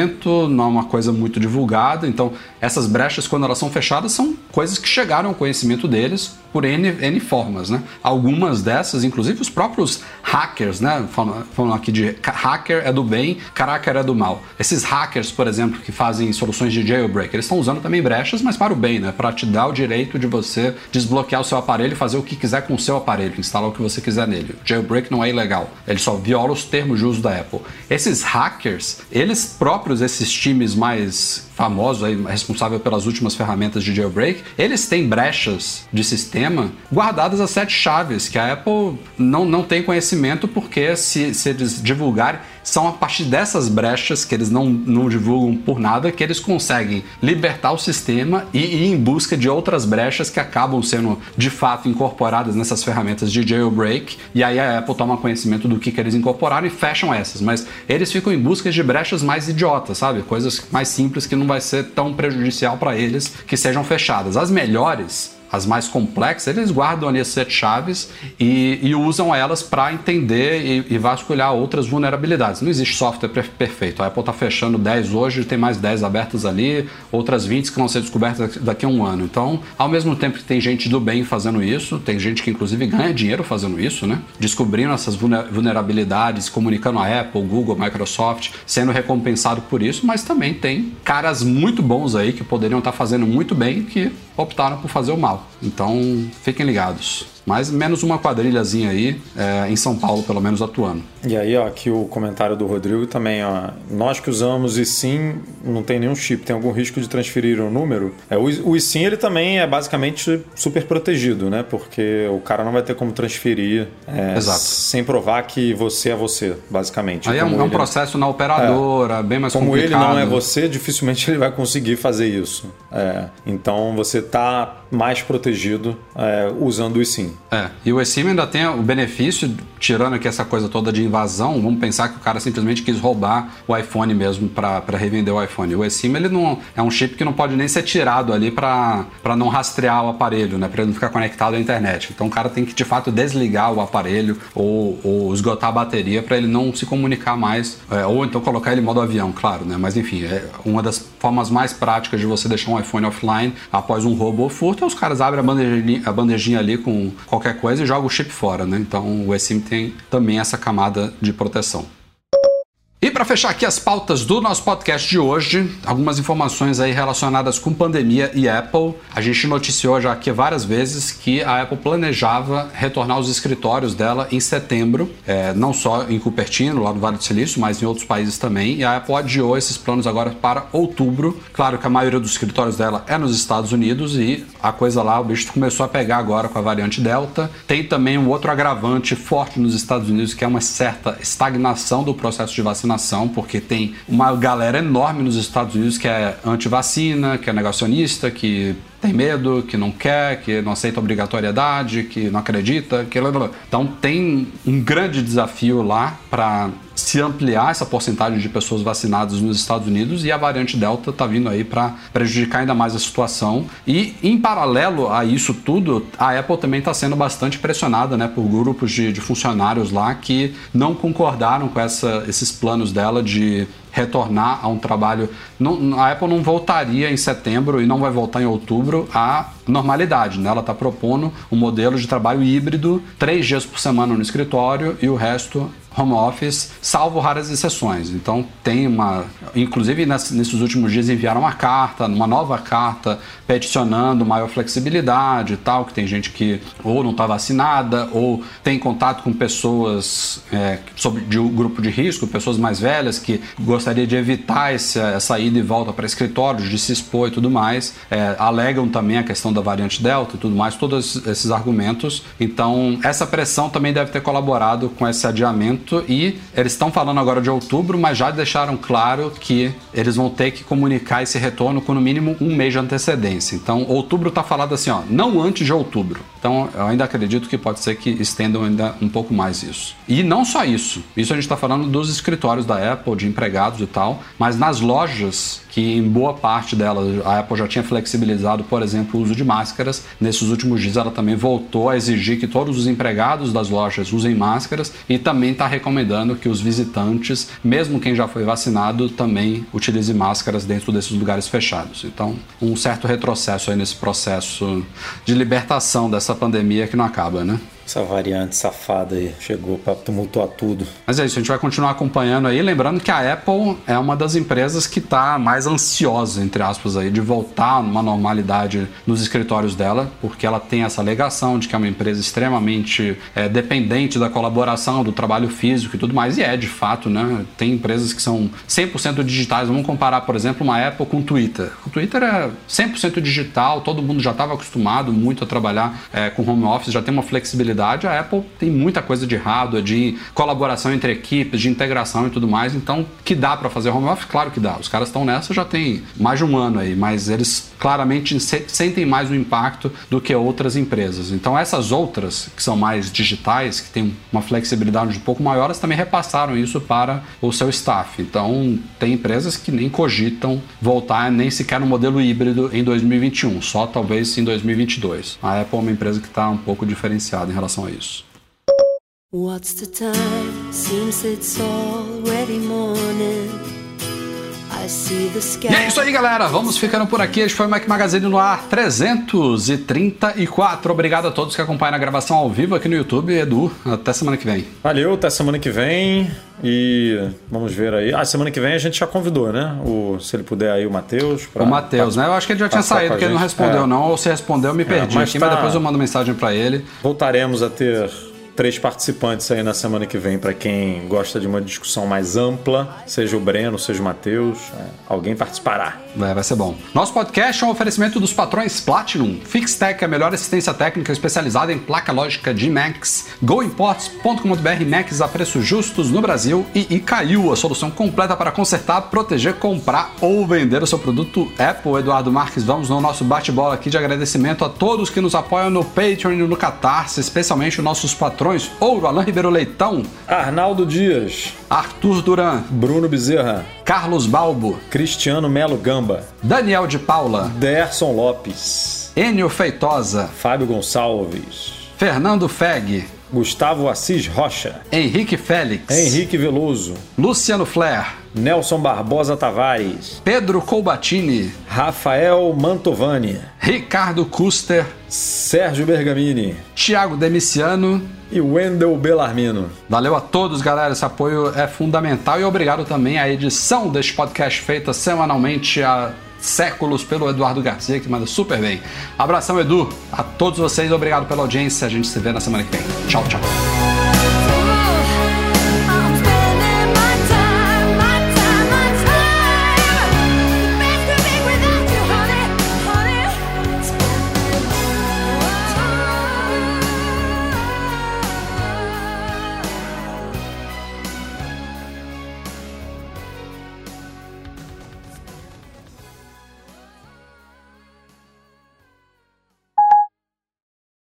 não é uma coisa muito divulgada, então essas brechas, quando elas são fechadas, são coisas que chegaram ao conhecimento deles por N, N formas, né? Algumas dessas, inclusive os próprios hackers, né? Falando, aqui de hacker é do bem, cracker é do mal. Esses hackers, por exemplo, que fazem soluções de jailbreak, eles estão usando também brechas, mas para o bem, né? Para te dar o direito de você desbloquear o seu aparelho e fazer o que quiser com o seu aparelho, instalar o que você quiser nele. O jailbreak não é ilegal, ele só viola os termos de uso da Apple. Esses hackers, eles próprios, esses times mais famosos, aí, responsável pelas últimas ferramentas de jailbreak, eles têm brechas de sistema guardadas as sete chaves, que a Apple não, não tem conhecimento porque se, se eles divulgarem são a partir dessas brechas que eles não, não divulgam por nada que eles conseguem libertar o sistema e ir em busca de outras brechas que acabam sendo de fato incorporadas nessas ferramentas de jailbreak. E aí a Apple toma conhecimento do que, que eles incorporaram e fecham essas. Mas eles ficam em busca de brechas mais idiotas, sabe? Coisas mais simples que não vai ser tão prejudicial para eles que sejam fechadas. As melhores as mais complexas, eles guardam ali as sete chaves e, e usam elas para entender e, e, vasculhar outras vulnerabilidades. Não existe software perfeito. A Apple está fechando 10 hoje, tem mais 10 abertas ali, outras 20 que vão ser descobertas daqui a um ano. Então, ao mesmo tempo que tem gente do bem fazendo isso, tem gente que inclusive ganha dinheiro fazendo isso, né? Descobrindo essas vulnerabilidades, comunicando a Apple, Google, Microsoft, sendo recompensado por isso, mas também tem caras muito bons aí que poderiam estar tá fazendo muito bem que optaram por fazer o mal. Então, fiquem ligados. Mas menos uma quadrilhazinha aí, é, em São Paulo, pelo menos, atuando. E aí, ó, aqui o comentário do Rodrigo também, ó. Nós que usamos e sim, não tem nenhum chip, tem algum risco de transferir o número? É, o, o eSIM, ele também é basicamente super protegido, né? Porque o cara não vai ter como transferir é, sem provar que você é você, basicamente. Aí é um, um, processo na operadora, bem mais como complicado. Como ele não é você, dificilmente ele vai conseguir fazer isso. É, então você tá mais protegido é, usando o eSIM. É, e o eSIM ainda tem o benefício, tirando aqui essa coisa toda de invasão, vamos pensar que o cara simplesmente quis roubar o iPhone mesmo para revender o iPhone. O eSIM ele não é um chip que não pode nem ser tirado ali para não rastrear o aparelho, né, para ele não ficar conectado à internet. Então o cara tem que de fato desligar o aparelho ou, ou esgotar a bateria para ele não se comunicar mais, é, ou então colocar ele em modo avião, claro, né? Mas enfim, é uma das formas mais práticas de você deixar um iPhone offline após um roubo ou furto os caras abrem bandejinha, a bandejinha ali com qualquer coisa e jogam o chip fora, né? Então o eSIM tem também essa camada de proteção. E para fechar aqui as pautas do nosso podcast de hoje, algumas informações aí relacionadas com pandemia e Apple. A gente noticiou já aqui várias vezes que a Apple planejava retornar aos escritórios dela em setembro, é, não só em Cupertino, lá no Vale do Silício, mas em outros países também. E a Apple adiou esses planos agora para outubro. Claro que a maioria dos escritórios dela é nos Estados Unidos e a coisa lá, o bicho começou a pegar agora com a variante Delta. Tem também um outro agravante forte nos Estados Unidos, que é uma certa estagnação do processo de vacinação vacinação, porque tem uma galera enorme nos Estados Unidos que é anti-vacina, que é negacionista, que tem medo, que não quer, que não aceita obrigatoriedade, que não acredita, que então tem um grande desafio lá para se ampliar essa porcentagem de pessoas vacinadas nos Estados Unidos e a variante Delta está vindo aí para prejudicar ainda mais a situação. E em paralelo a isso tudo, a Apple também está sendo bastante pressionada né, por grupos de, de funcionários lá que não concordaram com essa, esses planos dela de retornar a um trabalho. Não, a Apple não voltaria em setembro e não vai voltar em outubro à normalidade. Né? Ela está propondo um modelo de trabalho híbrido, três dias por semana no escritório e o resto home office, salvo raras exceções. Então tem uma, inclusive nesses últimos dias enviaram uma carta, uma nova carta peticionando maior flexibilidade e tal, que tem gente que ou não está vacinada ou tem contato com pessoas é, sobre de um grupo de risco, pessoas mais velhas que gostaria de evitar essa, essa ida e volta para escritórios, de se expor e tudo mais. É, alegam também a questão da variante Delta e tudo mais, todos esses argumentos. Então essa pressão também deve ter colaborado com esse adiamento e eles estão falando agora de outubro, mas já deixaram claro que eles vão ter que comunicar esse retorno com no mínimo um mês de antecedência. Então, outubro está falado assim, ó, não antes de outubro. Então, eu ainda acredito que pode ser que estendam ainda um pouco mais isso. E não só isso. Isso a gente está falando dos escritórios da Apple, de empregados e tal, mas nas lojas que em boa parte delas a Apple já tinha flexibilizado, por exemplo, o uso de máscaras. Nesses últimos dias ela também voltou a exigir que todos os empregados das lojas usem máscaras e também está recomendando que os visitantes, mesmo quem já foi vacinado, também utilize máscaras dentro desses lugares fechados. Então, um certo retrocesso aí nesse processo de libertação dessa pandemia que não acaba, né? Essa variante safada aí chegou para tumultuar tudo. Mas é isso, a gente vai continuar acompanhando aí. Lembrando que a Apple é uma das empresas que está mais ansiosa, entre aspas, aí, de voltar numa normalidade nos escritórios dela, porque ela tem essa alegação de que é uma empresa extremamente é, dependente da colaboração, do trabalho físico e tudo mais. E é, de fato, né? Tem empresas que são 100% digitais. Vamos comparar, por exemplo, uma Apple com o Twitter. O Twitter é 100% digital, todo mundo já estava acostumado muito a trabalhar é, com home office, já tem uma flexibilidade a Apple tem muita coisa de hardware, de colaboração entre equipes, de integração e tudo mais. Então, que dá para fazer home office? Claro que dá. Os caras estão nessa já tem mais de um ano aí, mas eles claramente sentem mais o impacto do que outras empresas. Então, essas outras, que são mais digitais, que têm uma flexibilidade um pouco maior, elas também repassaram isso para o seu staff. Então, tem empresas que nem cogitam voltar nem sequer no modelo híbrido em 2021, só talvez em 2022. A Apple é uma empresa que está um pouco diferenciada em relação a isso. What's the time? Seems it's already morning. E é isso aí, galera. Vamos ficando por aqui. Este foi o Mac Magazine no ar 334. Obrigado a todos que acompanham a gravação ao vivo aqui no YouTube. Edu, até semana que vem. Valeu, até semana que vem. E vamos ver aí. Ah, semana que vem a gente já convidou, né? O, se ele puder aí, o Matheus. O Matheus, né? Eu acho que ele já tinha saído, porque ele não respondeu, é. não. Ou se respondeu, eu me é, perdi é, mas aqui, tá... mas depois eu mando mensagem para ele. Voltaremos a ter três participantes aí na semana que vem para quem gosta de uma discussão mais ampla, seja o Breno, seja o Matheus, é, alguém participará. Vai, vai ser bom. Nosso podcast é um oferecimento dos patrões Platinum, Fixtech, a melhor assistência técnica especializada em placa lógica de Macs, GoImports.com.br Macs a preços justos no Brasil e Icaiu, a solução completa para consertar, proteger, comprar ou vender o seu produto Apple. Eduardo Marques, vamos no nosso bate-bola aqui de agradecimento a todos que nos apoiam no Patreon e no Catarse, especialmente os nossos patrões Ouro, Alain Ribeiro Leitão, Arnaldo Dias, Arthur Duran, Bruno Bezerra, Carlos Balbo, Cristiano Melo Gamba, Daniel de Paula, Derson Lopes, Enio Feitosa, Fábio Gonçalves, Fernando Feg, Gustavo Assis Rocha, Henrique Félix, Henrique Veloso, Luciano Flair, Nelson Barbosa Tavares, Pedro Colbatini, Rafael Mantovani, Ricardo Custer, Sérgio Bergamini, Thiago Demiciano. E Wendel Belarmino. Valeu a todos, galera. Esse apoio é fundamental e obrigado também à edição deste podcast feita semanalmente há séculos pelo Eduardo Garcia, que manda super bem. Abração, Edu. A todos vocês, obrigado pela audiência. A gente se vê na semana que vem. Tchau, tchau.